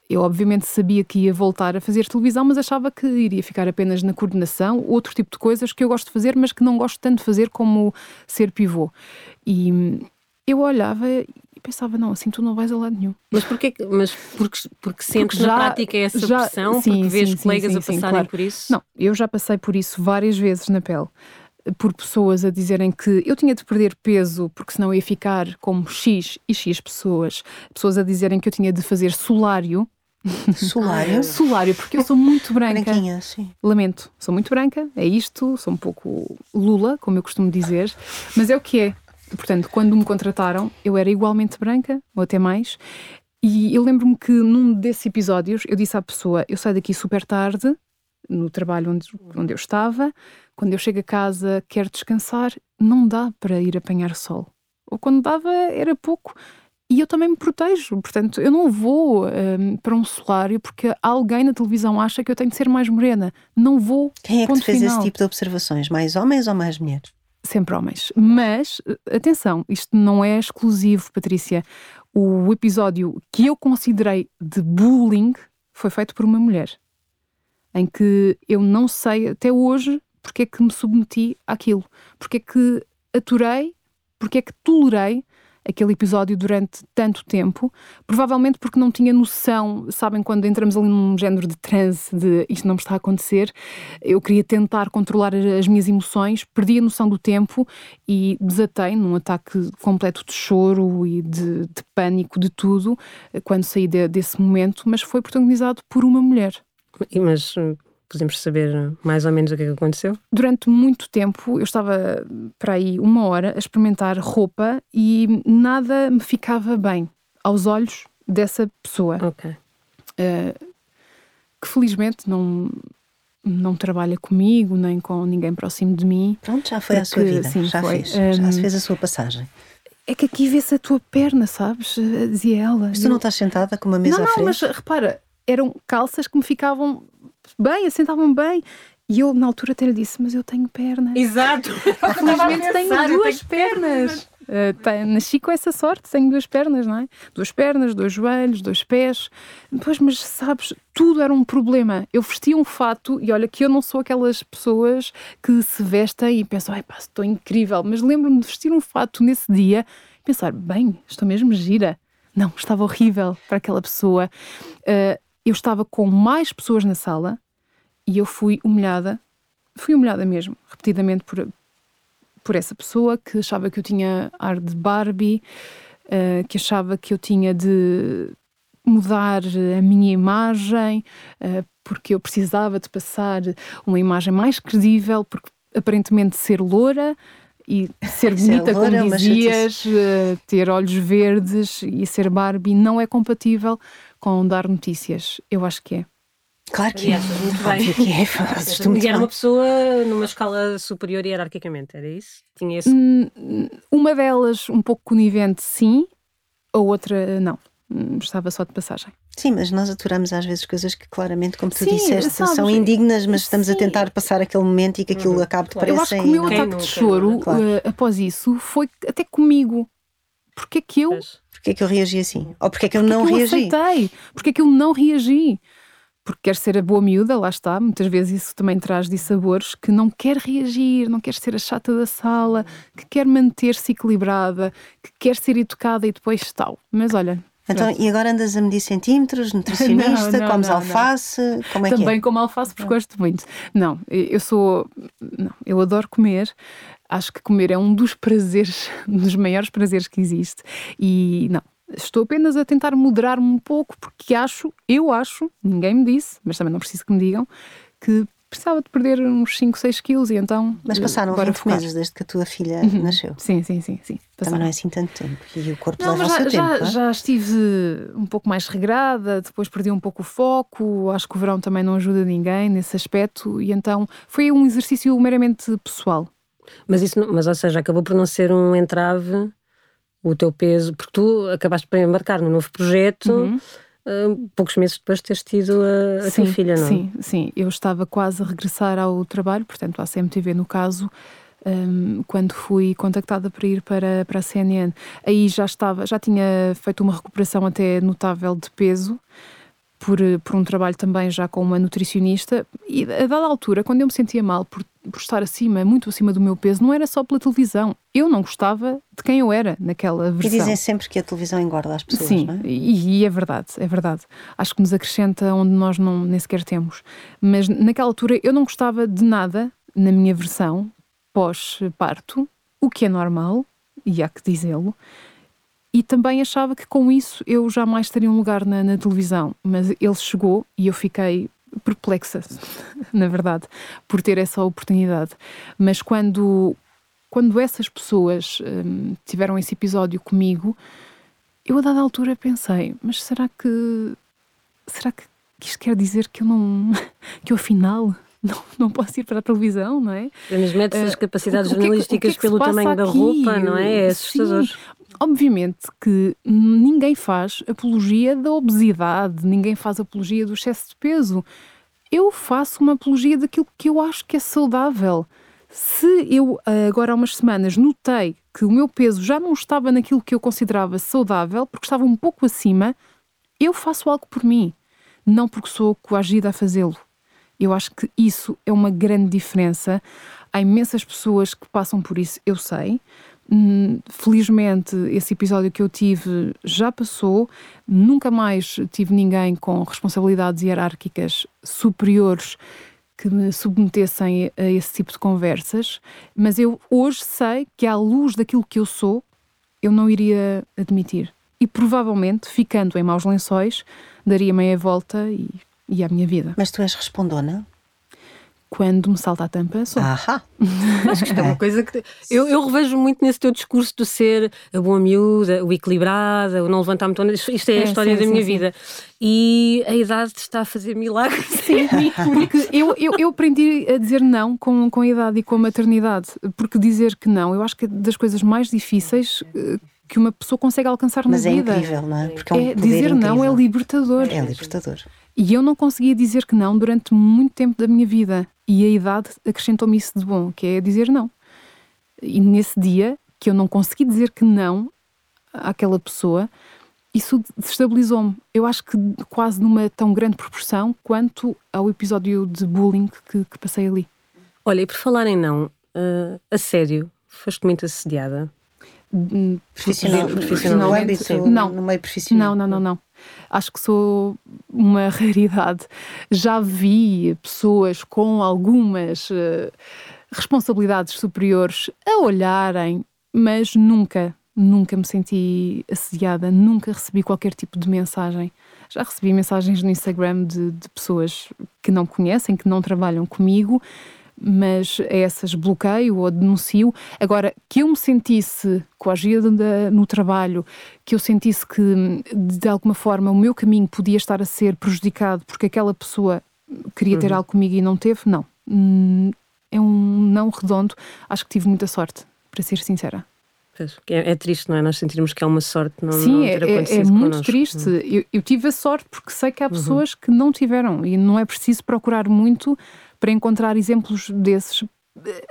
Speaker 4: Eu, obviamente, sabia que ia voltar a fazer televisão, mas achava que iria ficar apenas na coordenação, outro tipo de coisas que eu gosto de fazer, mas que não gosto tanto de fazer como ser pivô. E eu olhava e pensava, não, assim tu não vais a lado nenhum.
Speaker 2: Mas porquê? Mas porque, porque sentes porque já, na prática essa já, pressão? Sim, porque vês sim, colegas sim, sim, a passarem claro. por isso?
Speaker 4: Não, eu já passei por isso várias vezes na pele por pessoas a dizerem que eu tinha de perder peso porque senão ia ficar como X e X pessoas. Pessoas a dizerem que eu tinha de fazer solário.
Speaker 3: Solário?
Speaker 4: solário, porque eu sou muito branca.
Speaker 3: Branquinha, sim.
Speaker 4: Lamento, sou muito branca, é isto, sou um pouco Lula, como eu costumo dizer, mas é o que é. Portanto, quando me contrataram, eu era igualmente branca, ou até mais, e eu lembro-me que num desses episódios eu disse à pessoa: Eu saio daqui super tarde, no trabalho onde, onde eu estava, quando eu chego a casa, quero descansar, não dá para ir apanhar sol. Ou quando dava, era pouco. E eu também me protejo, portanto, eu não vou um, para um solário porque alguém na televisão acha que eu tenho de ser mais morena. Não vou.
Speaker 3: Quem é que te fez final. esse tipo de observações? Mais homens ou mais mulheres?
Speaker 4: Sempre homens. Mas, atenção, isto não é exclusivo, Patrícia. O episódio que eu considerei de bullying foi feito por uma mulher. Em que eu não sei até hoje porque é que me submeti àquilo, porque é que aturei, porque é que tolerei aquele episódio durante tanto tempo, provavelmente porque não tinha noção, sabem, quando entramos ali num género de transe de isto não me está a acontecer, eu queria tentar controlar as minhas emoções, perdi a noção do tempo e desatei num ataque completo de choro e de, de pânico, de tudo, quando saí de, desse momento, mas foi protagonizado por uma mulher.
Speaker 2: Mas Podemos saber mais ou menos o que é que aconteceu?
Speaker 4: Durante muito tempo eu estava para aí uma hora a experimentar roupa e nada me ficava bem aos olhos dessa pessoa.
Speaker 2: Ok.
Speaker 4: Uh, que felizmente não, não trabalha comigo, nem com ninguém próximo de mim.
Speaker 3: Pronto, já foi a sua vida, sim, já foi. fez, um, já se fez a sua passagem.
Speaker 4: É que aqui vê-se a tua perna, sabes? Dizia ela.
Speaker 3: Mas tu não estás sentada com uma mesa
Speaker 4: não,
Speaker 3: à frente?
Speaker 4: Não, mas repara, eram calças que me ficavam bem, assentavam bem. E eu, na altura, até lhe disse: Mas eu tenho pernas.
Speaker 2: Exato!
Speaker 4: Felizmente tenho duas pernas. Uh, nasci com essa sorte, tenho duas pernas, não é? Duas pernas, dois joelhos, dois pés. Pois, mas sabes, tudo era um problema. Eu vestia um fato e olha que eu não sou aquelas pessoas que se vestem e pensam, ai pá, estou incrível. Mas lembro-me de vestir um fato nesse dia e pensar, bem, estou mesmo gira. Não, estava horrível para aquela pessoa. Uh, eu estava com mais pessoas na sala e eu fui humilhada. Fui humilhada mesmo, repetidamente por, por essa pessoa que achava que eu tinha ar de Barbie, uh, que achava que eu tinha de mudar a minha imagem, uh, porque eu precisava de passar uma imagem mais credível, porque aparentemente ser loura e ser bonita, loura, como dizias, uh, ter olhos verdes e ser Barbie não é compatível com dar notícias. Eu acho que é.
Speaker 3: Claro que é. Muito bem. que
Speaker 2: é. E era uma pessoa numa escala superior hierarquicamente, era isso? Tinha esse...
Speaker 4: Hum, uma delas um pouco conivente, sim, a outra não. Hum, estava só de passagem.
Speaker 3: Sim, mas nós aturamos às vezes coisas que claramente, como tu sim, disseste, sabes, são indignas, mas estamos sim. a tentar passar aquele momento e que aquilo uhum. acabe depressa.
Speaker 4: Eu acho que o meu ataque de choro claro. uh, após isso foi até comigo. Porque é que eu.
Speaker 3: Porque é que eu reagi assim? Ou porque é que eu porque não
Speaker 4: que eu
Speaker 3: reagi?
Speaker 4: Aceitei. Porque é que eu não reagi? porque quer ser a boa miúda, lá está, muitas vezes isso também traz dissabores, que não quer reagir, não quer ser a chata da sala, que quer manter-se equilibrada, que quer ser educada e depois tal. Mas olha.
Speaker 3: Então, e agora andas a medir centímetros, nutricionista, não, não, comes não, alface, como é
Speaker 4: Também
Speaker 3: que é?
Speaker 4: como alface porque gosto muito. Não, eu sou, não, eu adoro comer, acho que comer é um dos prazeres, um dos maiores prazeres que existe e não, Estou apenas a tentar moderar-me um pouco, porque acho, eu acho, ninguém me disse, mas também não preciso que me digam, que precisava de perder uns 5, 6 quilos e então.
Speaker 3: Mas passaram 20 focar. meses desde que a tua filha uhum. nasceu.
Speaker 4: Sim, sim, sim. sim
Speaker 3: Também não é assim tanto tempo. E o corpo
Speaker 4: não,
Speaker 3: leva
Speaker 4: já,
Speaker 3: o seu
Speaker 4: já,
Speaker 3: tempo.
Speaker 4: Já, já estive um pouco mais regrada, depois perdi um pouco o foco. Acho que o verão também não ajuda ninguém nesse aspecto. E então foi um exercício meramente pessoal.
Speaker 2: Mas isso, mas ou seja, acabou por não ser um entrave o teu peso, porque tu acabaste por embarcar num novo projeto. Uhum. Uh, poucos meses depois de teres tido a, a sim, tua filha, não?
Speaker 4: Sim, sim. Eu estava quase a regressar ao trabalho, portanto, à CMTV no caso, um, quando fui contactada para ir para, para a CNN. Aí já estava, já tinha feito uma recuperação até notável de peso por, por um trabalho também já com uma nutricionista, e a dada altura, quando eu me sentia mal por, por estar acima, muito acima do meu peso, não era só pela televisão. Eu não gostava de quem eu era naquela versão.
Speaker 3: E dizem sempre que a televisão engorda as pessoas,
Speaker 4: Sim,
Speaker 3: não é?
Speaker 4: E, e é verdade, é verdade. Acho que nos acrescenta onde nós não, nem sequer temos. Mas naquela altura eu não gostava de nada na minha versão pós-parto, o que é normal, e há que dizê-lo, e também achava que com isso eu jamais teria um lugar na, na televisão. Mas ele chegou e eu fiquei perplexa, na verdade, por ter essa oportunidade. Mas quando, quando essas pessoas hum, tiveram esse episódio comigo, eu a dada altura pensei, mas será que será que isto quer dizer que eu não que eu afinal não, não posso ir para a televisão, não é?
Speaker 2: Mas mete as uh, capacidades jornalísticas que, que, que pelo tamanho aqui? da roupa, não é? É assustador. Sim.
Speaker 4: Obviamente que ninguém faz apologia da obesidade, ninguém faz apologia do excesso de peso. Eu faço uma apologia daquilo que eu acho que é saudável. Se eu, agora há umas semanas, notei que o meu peso já não estava naquilo que eu considerava saudável, porque estava um pouco acima, eu faço algo por mim, não porque sou coagida a fazê-lo. Eu acho que isso é uma grande diferença. Há imensas pessoas que passam por isso, eu sei, felizmente, esse episódio que eu tive já passou. Nunca mais tive ninguém com responsabilidades hierárquicas superiores que me submetessem a esse tipo de conversas. Mas eu hoje sei que, à luz daquilo que eu sou, eu não iria admitir. E provavelmente, ficando em maus lençóis, daria meia volta e, e à minha vida.
Speaker 3: Mas tu és respondona?
Speaker 4: Quando me salta a tampa, sou.
Speaker 3: Ahá!
Speaker 2: Acho que isto é uma coisa que. Eu, eu revejo muito nesse teu discurso do ser a boa miúda, o equilibrada, o não levantar muito. Isto, isto é a
Speaker 4: É,
Speaker 2: história
Speaker 4: sim,
Speaker 2: da
Speaker 4: sim,
Speaker 2: minha
Speaker 4: sim.
Speaker 2: vida. E a idade está a fazer milagres.
Speaker 4: Sim, porque eu, eu, eu aprendi a dizer não com, com a idade e com a maternidade. Porque dizer que não, eu acho que é das coisas mais difíceis eh, que uma pessoa consegue alcançar
Speaker 3: Mas
Speaker 4: na
Speaker 3: é
Speaker 4: vida.
Speaker 3: incrível, não é? Porque é um
Speaker 4: É,
Speaker 3: poder
Speaker 4: dizer não é
Speaker 3: incrível.
Speaker 4: libertador.
Speaker 3: É libertador.
Speaker 4: E eu não conseguia dizer que não durante muito tempo da minha vida. E a idade acrescentou-me isso de bom, que é dizer não. E nesse dia que eu não consegui dizer que não àquela pessoa, isso desestabilizou-me. Eu acho que quase numa tão grande proporção quanto ao episódio de bullying que, que passei ali.
Speaker 2: Olha, e por falar em não, ah, a sério, foste muito assediada.
Speaker 4: Hum,
Speaker 3: Profissional,
Speaker 2: Profissionalmente,
Speaker 4: sim. Não.
Speaker 3: no meio profissional.
Speaker 4: Não, não, não, não. Acho que sou uma raridade. Já vi pessoas com algumas eh, responsabilidades superiores a olharem, mas nunca, nunca me senti assediada, nunca recebi qualquer tipo de mensagem. Já recebi mensagens no Instagram de, de pessoas que não conhecem, que não trabalham comigo, mas a essas bloqueio ou denuncio. Agora, que eu me sentisse coagida da- no trabalho, que eu sentisse que de alguma forma o meu caminho podia estar a ser prejudicado porque aquela pessoa queria ter algo comigo e não teve, não. Hum, É um não redondo. Acho que tive muita sorte, para ser sincera.
Speaker 2: É, é triste, não é? Nós sentirmos que é uma sorte não,
Speaker 4: Sim,
Speaker 2: não
Speaker 4: é,
Speaker 2: ter
Speaker 4: é-
Speaker 2: acontecido
Speaker 4: é muito
Speaker 2: connosco.
Speaker 4: triste. Eu, eu tive a sorte porque sei que há pessoas que não tiveram e não é preciso procurar muito para encontrar exemplos desses.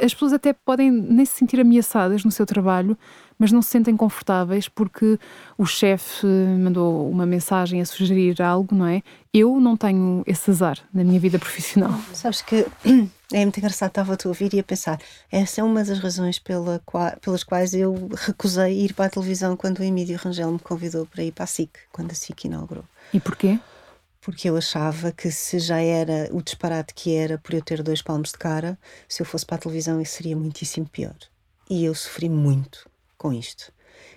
Speaker 4: As pessoas até podem nem se sentir ameaçadas no seu trabalho, mas não se sentem confortáveis porque o chefe mandou uma mensagem a sugerir algo, não é? Eu não tenho esse azar na minha vida profissional.
Speaker 3: Sabes que é muito engraçado, estava-te a ouvir e a pensar. Essa é uma das razões pela qua- pelas quais eu recusei ir para a televisão quando o Emílio Rangel me convidou para ir para a SIC, quando a SIC inaugurou.
Speaker 4: E porquê?
Speaker 3: Porque eu achava que se já era o disparate que era por eu ter dois palmos de cara, se eu fosse para a televisão isso seria muitíssimo pior. E eu sofri muito com isto.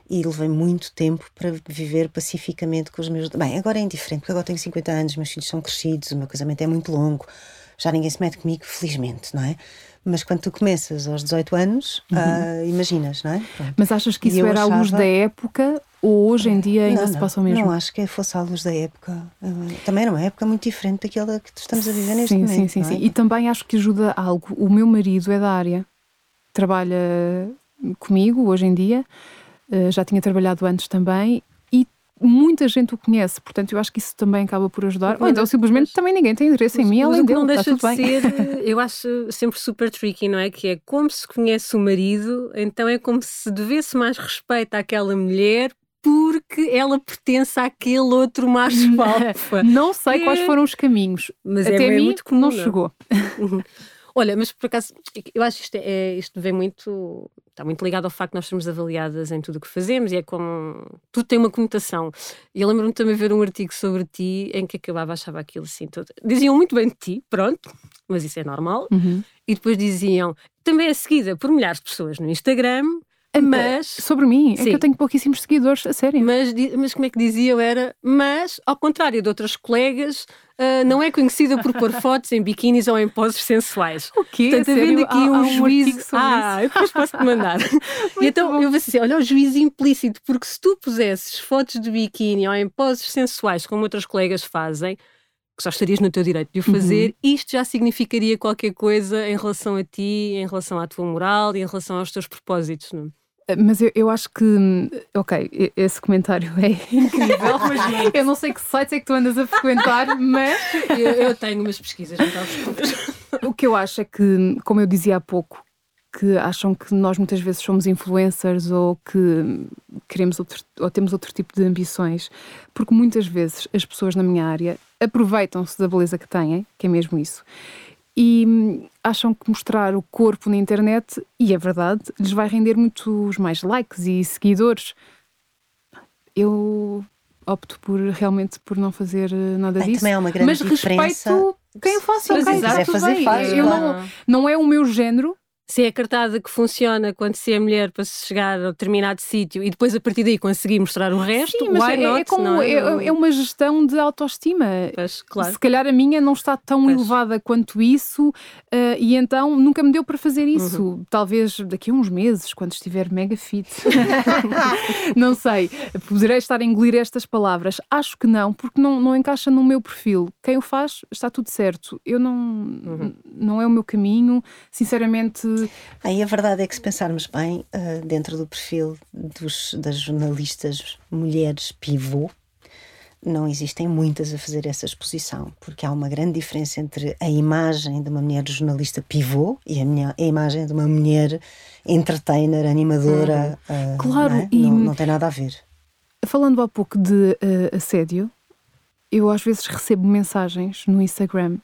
Speaker 3: E levei muito tempo para viver pacificamente com os meus. Bem, agora é indiferente, porque agora tenho 50 anos, meus filhos são crescidos, o meu casamento é muito longo, já ninguém se mete comigo, felizmente, não é? Mas quando tu começas aos 18 anos, ah, imaginas, não é? Pronto.
Speaker 4: Mas achas que isso era à luz
Speaker 3: achava-
Speaker 4: da época ou hoje em dia ainda
Speaker 3: não,
Speaker 4: se passa o mesmo?
Speaker 3: Não acho que fosse à luz da época. Ah, Também era uma época muito diferente daquela que estamos a viver neste
Speaker 4: sim,
Speaker 3: momento.
Speaker 4: Sim, sim,
Speaker 3: é?
Speaker 4: sim. E também acho que ajuda algo. O meu marido é da área, trabalha comigo hoje em dia, eh, já tinha trabalhado antes também e muita gente o conhece, portanto eu acho que isso também acaba por ajudar. Ou então simplesmente também ninguém tem interesse em mim, além dele,
Speaker 2: não
Speaker 4: está
Speaker 2: deixa de
Speaker 4: bem.
Speaker 2: ser, eu acho sempre super tricky, não é? Que é como se conhece o marido, então é como se devesse mais respeito àquela mulher porque ela pertence àquele outro macho alfa.
Speaker 4: Não sei quais
Speaker 2: É.
Speaker 4: foram os caminhos.
Speaker 2: Mas é
Speaker 4: Até
Speaker 2: meio
Speaker 4: mim
Speaker 2: muito comum,
Speaker 4: não
Speaker 2: não é?
Speaker 4: chegou.
Speaker 2: Olha, mas por acaso, eu acho que isto, é, isto vem muito. Está muito ligado ao facto de nós sermos avaliadas em tudo o que fazemos e é como. Tudo tem uma conotação. E eu lembro-me também de ver um artigo sobre ti em que acabava, achava aquilo assim. Todo... Diziam muito bem de ti, pronto, mas isso é normal.
Speaker 4: Uhum.
Speaker 2: E depois diziam. Também é seguida por milhares de pessoas no Instagram, mas.
Speaker 4: Sobre mim, é
Speaker 2: Sim.
Speaker 4: que eu tenho pouquíssimos seguidores, a sério.
Speaker 2: Mas, mas como é que diziam? Era, mas, ao contrário de outras colegas, ah, não é conhecida por pôr fotos em biquínis ou em poses sensuais.
Speaker 4: O quê?
Speaker 2: Portanto,
Speaker 4: sério?
Speaker 2: havendo aqui
Speaker 4: Há-
Speaker 2: um,
Speaker 4: há um
Speaker 2: juízo. ah,
Speaker 4: isso.
Speaker 2: eu depois posso-te mandar. e então eu vou assim: olha, o juízo implícito, porque se tu pusesses fotos de biquíni ou em poses sensuais, como outras colegas fazem, que só estarias no teu direito de o fazer, isto já significaria qualquer coisa em relação a ti, em relação à tua moral e em relação aos teus propósitos. Não? É?
Speaker 4: Mas eu, eu acho que, hum, ok, esse comentário é incrível, mas eu não sei que sites é que tu andas a frequentar, mas
Speaker 2: Eu, eu tenho umas pesquisas, não estás
Speaker 4: o que eu acho é que, como eu dizia há pouco, que acham que nós muitas vezes somos influencers ou que queremos outro, ou temos outro tipo de ambições, porque muitas vezes as pessoas na minha área aproveitam-se da beleza que têm, que é mesmo isso, e hum, acham que mostrar o corpo na internet, e é verdade, lhes vai render muitos mais likes e seguidores. Eu opto por realmente por não fazer eh, nada
Speaker 3: Bem,
Speaker 4: disso.
Speaker 3: também há uma grande
Speaker 4: mas
Speaker 3: diferença.
Speaker 4: respeito quem faça,
Speaker 3: Sim, se quiser fazer, faz,
Speaker 4: Eu
Speaker 3: claro.
Speaker 4: não, não é o meu género,
Speaker 2: se é a cartada que funciona quando se é mulher para se chegar a determinado sítio e depois a partir daí conseguir mostrar o resto,
Speaker 4: Sim, mas
Speaker 2: why
Speaker 4: é,
Speaker 2: not?
Speaker 4: é, como,
Speaker 2: é?
Speaker 4: é, é uma gestão de autoestima.
Speaker 2: Pois, claro.
Speaker 4: Se calhar a minha não está tão
Speaker 2: Pois.
Speaker 4: elevada quanto isso, eh, e então nunca me deu para fazer isso.
Speaker 2: Uhum.
Speaker 4: Talvez daqui a uns meses, quando estiver mega fit. não sei, poderei estar a engolir estas palavras. Acho que não, porque não, não encaixa no meu perfil. Quem o faz, está tudo certo. Eu não.
Speaker 2: Uhum.
Speaker 4: Não é o meu caminho. Sinceramente,
Speaker 3: Aí a verdade é que se pensarmos bem, ah, dentro do perfil dos, das jornalistas mulheres pivô, não existem muitas a fazer essa exposição, porque há uma grande diferença entre a imagem de uma mulher jornalista pivô e a, minha, a imagem de uma mulher entertainer, animadora. ah,
Speaker 4: Claro,
Speaker 3: não, é?
Speaker 4: e-
Speaker 3: não, não tem nada a ver.
Speaker 4: Falando há pouco de eh, assédio, eu às vezes recebo mensagens no Instagram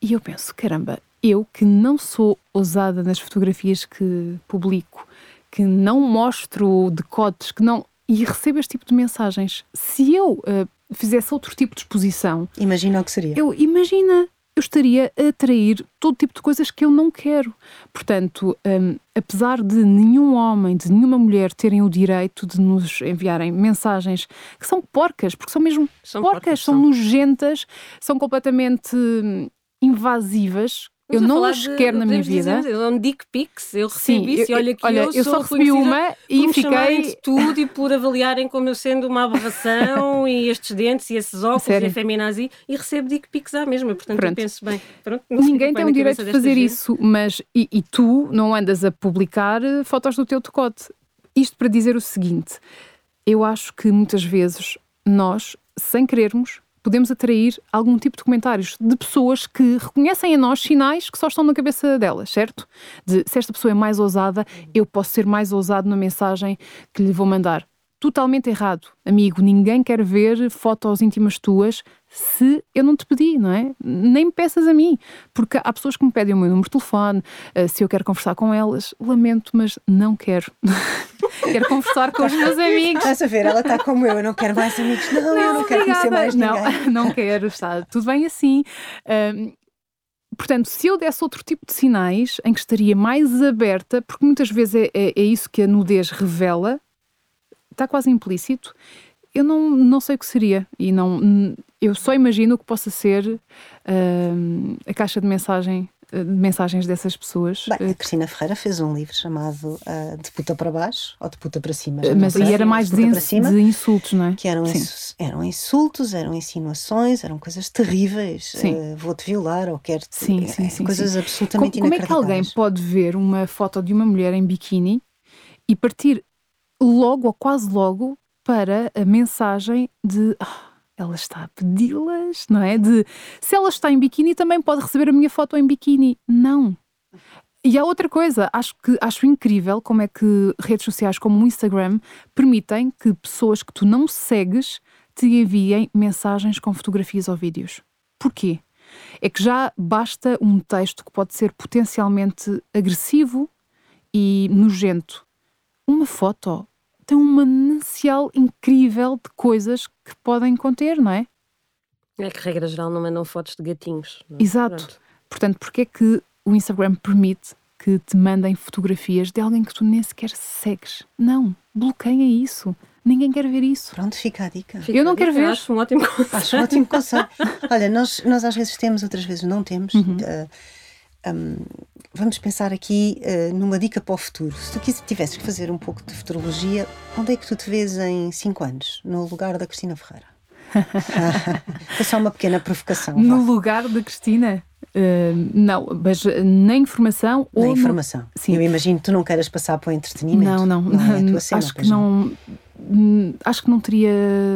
Speaker 4: e eu penso, caramba, eu que não sou ousada nas fotografias que publico, que não mostro decotes, que não. E recebo este tipo de mensagens. Se eu eh, fizesse outro tipo de exposição,
Speaker 3: Imagina o que seria.
Speaker 4: eu imagina, eu estaria a atrair todo tipo de coisas que eu não quero. Portanto, hum, apesar de nenhum homem, de nenhuma mulher terem o direito de nos enviarem mensagens que são porcas, porque são mesmo
Speaker 2: São
Speaker 4: porcas,
Speaker 2: porcas,
Speaker 4: são
Speaker 2: são.
Speaker 4: nojentas, são completamente hum, invasivas. Eu não as quero na minha vida.
Speaker 2: dizer, São dick pics, eu recebo
Speaker 4: Sim,
Speaker 2: isso e olha que
Speaker 4: olha,
Speaker 2: eu,
Speaker 4: eu só recebi uma e
Speaker 2: por
Speaker 4: fiquei-
Speaker 2: de tudo e por avaliarem como eu sendo uma aberração e estes dentes e esses óculos
Speaker 4: Sério?
Speaker 2: e a feminazi e recebo dick pics à mesma, portanto
Speaker 4: Pronto.
Speaker 2: eu penso bem. Pronto,
Speaker 4: Ninguém tem o direito de fazer
Speaker 2: gente.
Speaker 4: isso, mas e, e tu não andas a publicar eh, fotos do teu decote. Isto para dizer o seguinte: eu acho que muitas vezes nós, sem querermos, podemos atrair algum tipo de comentários de pessoas que reconhecem a nós sinais que só estão na cabeça delas, certo? De se esta pessoa é mais ousada, eu posso ser mais ousado na mensagem que lhe vou mandar. Totalmente errado, amigo. Ninguém quer ver fotos íntimas tuas se eu não te pedi, não é? Nem me peças a mim. Porque há pessoas que me pedem o meu número de telefone, eh, se eu quero conversar com elas, lamento, mas não quero. quero conversar com os meus amigos.
Speaker 3: Estás a ver, ela está como eu, eu não quero mais amigos. Não, eu não quero conhecer
Speaker 4: obrigada.
Speaker 3: mais
Speaker 4: não,
Speaker 3: ninguém.
Speaker 4: Não quero, está tudo bem assim. Ahm, portanto, se eu desse outro tipo de sinais em que estaria mais aberta, porque muitas vezes é, é- é isso que a nudez revela, está quase implícito, eu não, não sei o que seria. E não, eu só imagino o que possa ser ahm, a caixa de mensagem de mensagens dessas pessoas.
Speaker 3: Bem, a
Speaker 4: eh,
Speaker 3: Cristina Ferreira fez um livro chamado ah, De Puta para Baixo ou De Puta para Cima. não
Speaker 4: mas
Speaker 3: sei.
Speaker 4: era mais
Speaker 3: De
Speaker 4: de,
Speaker 3: Cima.
Speaker 4: de insultos, não é?
Speaker 3: que eram,
Speaker 4: Sim.
Speaker 3: insu- eram insultos, eram insinuações, eram coisas terríveis. Eh, Vou-te violar ou quero-te.
Speaker 4: Sim, sim,
Speaker 3: eh,
Speaker 4: sim,
Speaker 3: coisas
Speaker 4: sim.
Speaker 3: absolutamente
Speaker 4: Como, como é que alguém pode ver uma foto de uma mulher em biquíni e partir logo ou quase logo para a mensagem de "Ah, ela está a pedi-las, não é? De se ela está em biquíni também pode receber a minha foto em biquíni. Não. E há outra coisa, acho que acho incrível como é que redes sociais como o Instagram permitem que pessoas que tu não segues te enviem mensagens com fotografias ou vídeos. Porquê? É que já basta um texto que pode ser potencialmente agressivo e nojento. Uma foto tem um manancial incrível de coisas que podem conter, não é?
Speaker 2: É que, regra geral, não mandam fotos de gatinhos. não é?
Speaker 4: Exato.
Speaker 2: Pronto.
Speaker 4: Portanto, porque é que o Instagram permite que te mandem fotografias de alguém que tu nem sequer segues? Não, bloqueia isso. Ninguém quer ver isso.
Speaker 3: Pronto, fica a dica.
Speaker 2: Fica
Speaker 4: Eu não
Speaker 2: a
Speaker 4: quero
Speaker 2: dica,
Speaker 4: ver.
Speaker 2: Acho um ótimo conceito.
Speaker 3: Acho um ótimo conselho. Olha, nós, nós às vezes temos, outras vezes não temos.
Speaker 4: Uhum.
Speaker 3: Eh, hum, vamos pensar aqui eh, numa dica para o futuro. Se tu tivesses que fazer um pouco de futurologia, onde é que tu te vês em 5 anos? No lugar da Cristina Ferreira? Foi só uma pequena provocação. vá.
Speaker 4: No lugar da Cristina? Uh, não, mas na informação
Speaker 3: Na
Speaker 4: ou no-
Speaker 3: informação.
Speaker 4: Sim.
Speaker 3: Eu imagino que tu não queiras passar para o entretenimento.
Speaker 4: Não, não,
Speaker 3: Não é a tua cena,
Speaker 4: acho que não. hum, Acho que não teria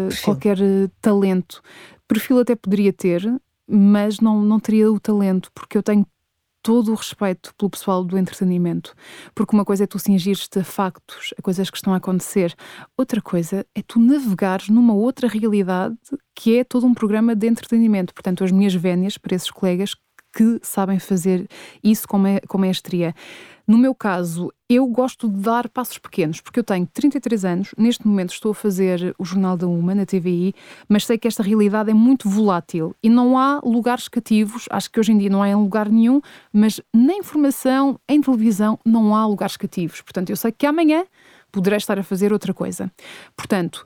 Speaker 3: Perfil.
Speaker 4: qualquer talento. Perfil até poderia ter, mas não, não teria o talento, porque eu tenho todo o respeito pelo pessoal do entretenimento. Porque uma coisa é tu cingires-te a factos, a coisas que estão a acontecer. Outra coisa é tu navegares numa outra realidade que é todo um programa de entretenimento. Portanto, as minhas vénias para esses colegas que sabem fazer isso com, me, com maestria. No meu caso, eu gosto de dar passos pequenos, porque eu tenho 33 anos, neste momento estou a fazer o Jornal da Uma na TVI, mas sei que esta realidade é muito volátil e não há lugares cativos, acho que hoje em dia não há em lugar nenhum, mas na informação, em televisão, não há lugares cativos. Portanto, eu sei que amanhã poderei estar a fazer outra coisa. Portanto,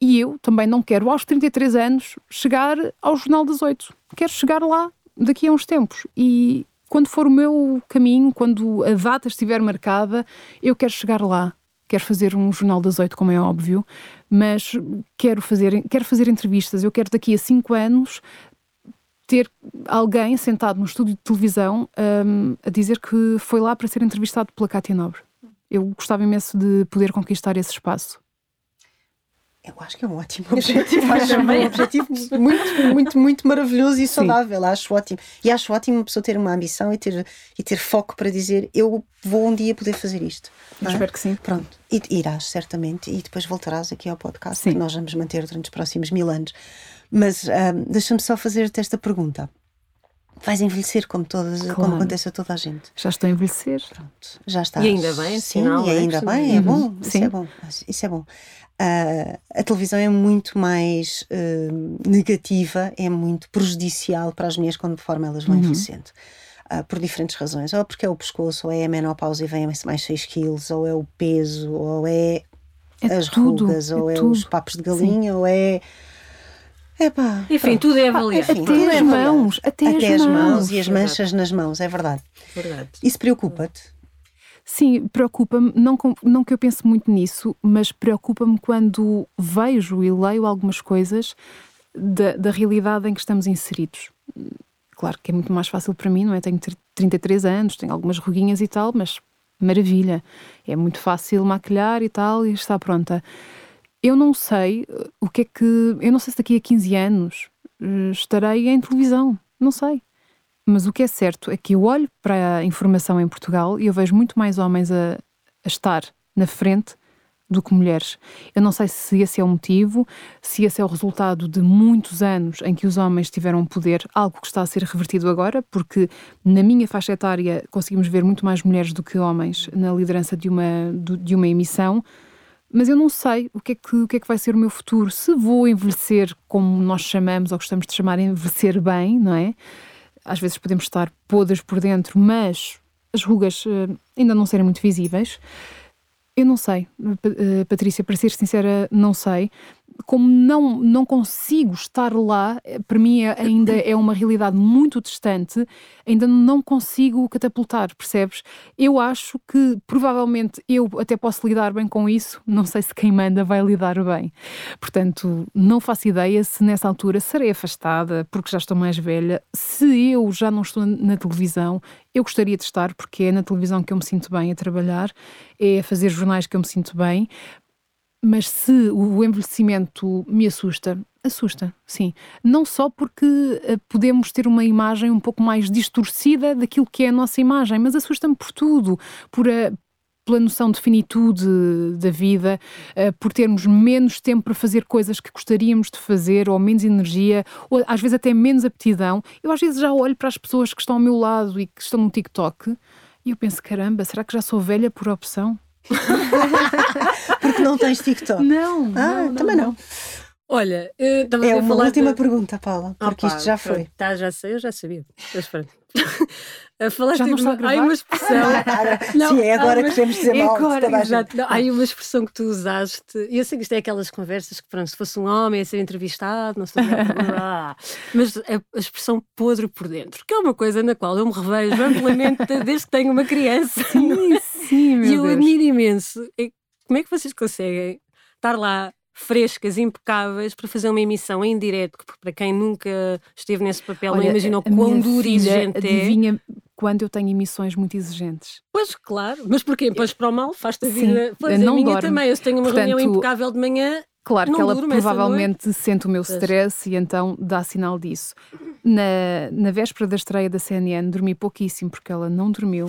Speaker 4: e eu também não quero, aos 33 anos, chegar ao Jornal das Oito. Quero chegar lá daqui a uns tempos. E quando for o meu caminho, quando a data estiver marcada, eu quero chegar lá. Quero fazer um jornal das oito, como é óbvio, mas quero fazer, quero fazer entrevistas. Eu quero daqui a cinco anos ter alguém sentado no estúdio de televisão um, a dizer que foi lá para ser entrevistado pela Cátia Nobre. Eu gostava imenso de poder conquistar esse espaço.
Speaker 3: Eu acho que é um ótimo objetivo. acho um objetivo muito, muito, muito maravilhoso e saudável. Sim. Acho ótimo. E acho ótimo uma pessoa ter uma ambição e ter, e ter foco para dizer eu vou um dia poder fazer isto.
Speaker 4: É? Espero que sim.
Speaker 3: Pronto. E irás, certamente. E depois voltarás aqui ao podcast sim. que nós vamos manter durante os próximos mil anos. Mas um, deixa-me só fazer-te esta pergunta. Vais envelhecer como, todas, claro. como acontece a toda a gente.
Speaker 4: Já estou a envelhecer.
Speaker 3: Pronto, já está.
Speaker 2: E ainda bem,
Speaker 3: Sim, sinal, e é ainda bem, é bom. Isso é bom. Isso é bom. Uh, a televisão é muito mais uh, negativa, é muito prejudicial para as mulheres quando de forma elas vão uhum. envelhecendo. Uh, por diferentes razões. Ou porque é o pescoço, ou é a menopausa e vem mais 6 quilos, ou é o peso, ou é, é as tudo, rugas, é ou é, os papos de galinha, Sim. ou é.
Speaker 2: Epá, enfim, tudo é avaliado.
Speaker 4: Enfim, até as é mãos, até,
Speaker 3: até
Speaker 4: as, mãos.
Speaker 3: mãos. e as manchas nas mãos, é verdade.
Speaker 2: verdade.
Speaker 3: Isso preocupa-te?
Speaker 4: Sim, preocupa-me, não, não que eu pense muito nisso, mas preocupa-me quando vejo e leio algumas coisas da, da realidade em que estamos inseridos. Claro que é muito mais fácil para mim, não é? Tenho 33 anos, tenho algumas ruguinhas e tal, mas maravilha. É muito fácil maquilhar e tal e está pronta. Eu não sei uh, o que é que. Eu não sei se daqui a 15 anos uh, estarei em televisão. Não sei. Mas o que é certo é que eu olho para a informação em Portugal e eu vejo muito mais homens a, a estar na frente do que mulheres. Eu não sei se esse é o motivo, se esse é o resultado de muitos anos em que os homens tiveram poder, algo que está a ser revertido agora, porque na minha faixa etária conseguimos ver muito mais mulheres do que homens na liderança de uma, de uma emissão. Mas eu não sei o que, é que, o que é que vai ser o meu futuro. Se vou envelhecer como nós chamamos, ou gostamos de chamar envelhecer bem, não é? às vezes podemos estar podres por dentro, mas as rugas uh, ainda não serem muito visíveis. Eu não sei, uh, Patrícia, para ser sincera, não sei como não, não consigo estar lá, eh, para mim é, ainda é uma realidade muito distante, ainda não consigo catapultar, percebes? Eu acho que provavelmente eu até posso lidar bem com isso, não sei se quem manda vai lidar bem. Portanto, não faço ideia se nessa altura serei afastada, porque já estou mais velha. Se eu já não estou na televisão, eu gostaria de estar, porque é na televisão que eu me sinto bem a trabalhar, é a fazer jornais que eu me sinto bem, mas se o envelhecimento me assusta, assusta, sim. Não só porque uh, podemos ter uma imagem um pouco mais distorcida daquilo que é a nossa imagem, mas assusta-me por tudo, por a, pela noção de finitude da vida, uh, por termos menos tempo para fazer coisas que gostaríamos de fazer, ou menos energia, ou às vezes até menos aptidão. Eu às vezes já olho para as pessoas que estão ao meu lado e que estão no TikTok e eu penso: caramba, será que já sou velha por opção?
Speaker 3: Porque não tens TikTok?
Speaker 4: Não.
Speaker 3: Ah,
Speaker 4: não,
Speaker 3: também não. não.
Speaker 2: Olha,
Speaker 3: é uma última de... pergunta, Paula, porque isto já foi.
Speaker 2: Tá, já sei, eu já sabia. Mas pronto. Falaste
Speaker 4: já não
Speaker 2: está
Speaker 4: uma,
Speaker 2: há uma expressão.
Speaker 3: não, Sim, é agora que temos de dizer é mal. Agora, exato.
Speaker 2: Não, há uma expressão que tu usaste, e eu sei que isto é aquelas conversas que, pronto, se fosse um homem a ser entrevistado, não sei mas a, a, expressão podre por dentro, que é uma coisa na qual eu me revejo amplamente desde que tenho uma criança.
Speaker 4: Sim, sim, meu
Speaker 2: E eu admiro imenso. Como é que vocês conseguem estar lá frescas, impecáveis, para fazer uma emissão em direto, que para quem nunca esteve nesse papel Olha, não imaginou quão duro e exigente
Speaker 4: adivinha é. quando eu tenho emissões muito exigentes.
Speaker 2: Pois, claro. Mas porquê? Pois para o mal, faz-te a vida. Pois, não a minha dorme. também. Eu tenho uma Portanto, reunião impecável de manhã,
Speaker 4: Claro
Speaker 2: não
Speaker 4: que ela provavelmente sente o meu stress e então dá sinal disso. Na, na véspera da estreia da CNN dormi pouquíssimo porque ela não dormiu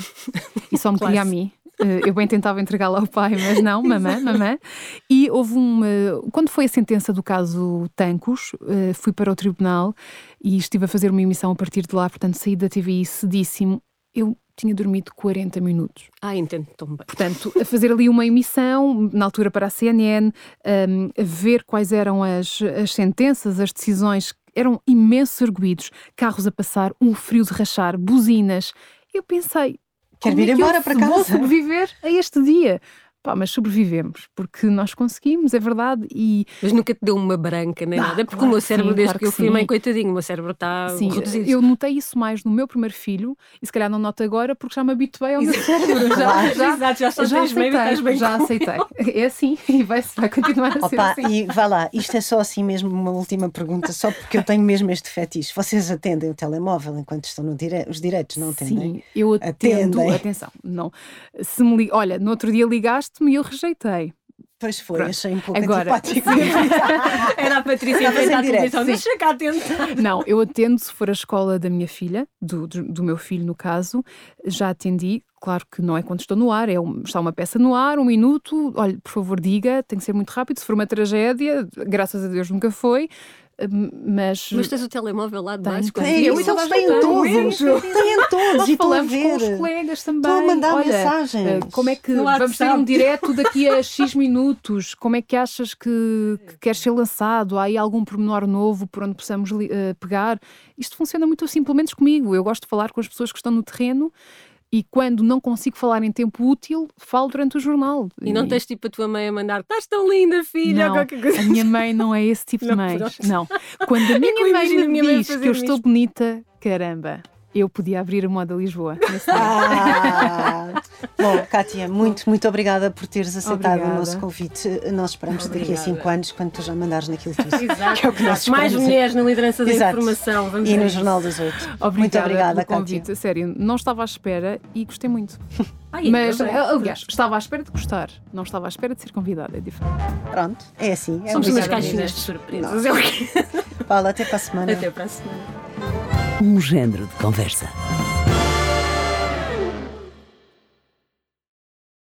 Speaker 4: e só me queria a mim eu bem tentava entregá-la ao pai, mas não, mamã, mamã. E houve uma. Quando foi a sentença do caso Tancos, eh, fui para o tribunal e estive a fazer uma emissão a partir de lá, portanto saí da TVI cedíssimo. Eu tinha dormido 40 minutos.
Speaker 2: Ah, entendo tão bem.
Speaker 4: Portanto, a fazer ali uma emissão, na altura para a CNN, um, a ver quais eram as, as sentenças, as decisões, eram imensos arguídos, carros a passar, um frio de rachar, buzinas. Eu pensei,
Speaker 3: Quero ir é embora para casa.
Speaker 4: Vou sobreviver a este dia. Pá, mas sobrevivemos, porque nós conseguimos, é verdade. E...
Speaker 2: Mas nunca te deu uma branca nem ah, nada, porque claro o meu cérebro, sim, desde claro que, eu fui mãe, coitadinho, o meu cérebro está
Speaker 4: sim, reduzido. Eu notei isso mais no meu primeiro filho, e se calhar não noto agora, porque já me habituei ao meu cérebro.
Speaker 2: Já, já, Exato, já, só já aceitei,
Speaker 4: bem, bem já aceitei. É assim, e vai, vai continuar a ser
Speaker 3: Opa,
Speaker 4: assim.
Speaker 3: E vá lá, isto é só assim mesmo uma última pergunta, só porque eu tenho mesmo este fetiche. Vocês atendem o telemóvel enquanto estão no dire... os direitos, não atendem?
Speaker 4: Sim, eu atendo, atendem. atenção, não. Se me li... Olha, no outro dia ligaste-me e eu rejeitei.
Speaker 3: Pois foi, Pronto. achei um pouco
Speaker 4: Agora,
Speaker 3: antipático.
Speaker 2: Era a Patrícia a televisão, deixa cá atento.
Speaker 4: Não, eu atendo se for a escola da minha filha, do, do, do, meu filho no caso, já atendi, claro que não é quando estou no ar, é um, está uma peça no ar, um minuto, olha, por favor diga, tem que ser muito rápido, se for uma tragédia, graças a Deus nunca foi, mas,
Speaker 2: mas tens o telemóvel lá de baixo?
Speaker 3: Tem, eu, eles têm todos. Têm todos. E
Speaker 4: falamos com os colegas também.
Speaker 3: Estão a mandar Olha, mensagens. Eh,
Speaker 4: como é que vamos ter um direto daqui a X minutos? Como é que achas que, que quer ser lançado? Há aí algum pormenor novo por onde possamos uh, pegar? Isto funciona muito assim, pelo menos comigo. Eu gosto de falar com as pessoas que estão no terreno e quando não consigo falar em tempo útil, falo durante o jornal.
Speaker 2: E não tens tipo a tua mãe a mandar estás tão linda, filha,
Speaker 4: não, A minha mãe não é esse tipo de mãe. Não. Quando a minha mãe me diz que eu estou bonita, caramba, eu podia abrir a Moda Lisboa.
Speaker 3: Ah, bom, Kátia, muito, muito obrigada por teres aceitado obrigada. o nosso convite. Nós esperamos obrigada. daqui a cinco anos, quando tu já mandares naquilo tudo.
Speaker 2: Exato. Que é o que nós Mais mulheres na liderança da Exato. informação. Vamos
Speaker 3: e no Jornal das Oito.
Speaker 4: Obrigada
Speaker 3: muito obrigada,
Speaker 4: pelo convite. Kátia. Sério, não estava à espera e gostei muito. Ai, Mas, aliás, estava à espera de gostar, não estava à espera de ser convidada, é diferente.
Speaker 3: Pronto, é assim. É
Speaker 2: Somos umas caixinhas de surpresas.
Speaker 3: Paula, até para a semana.
Speaker 2: Até para a semana
Speaker 1: um género de conversa.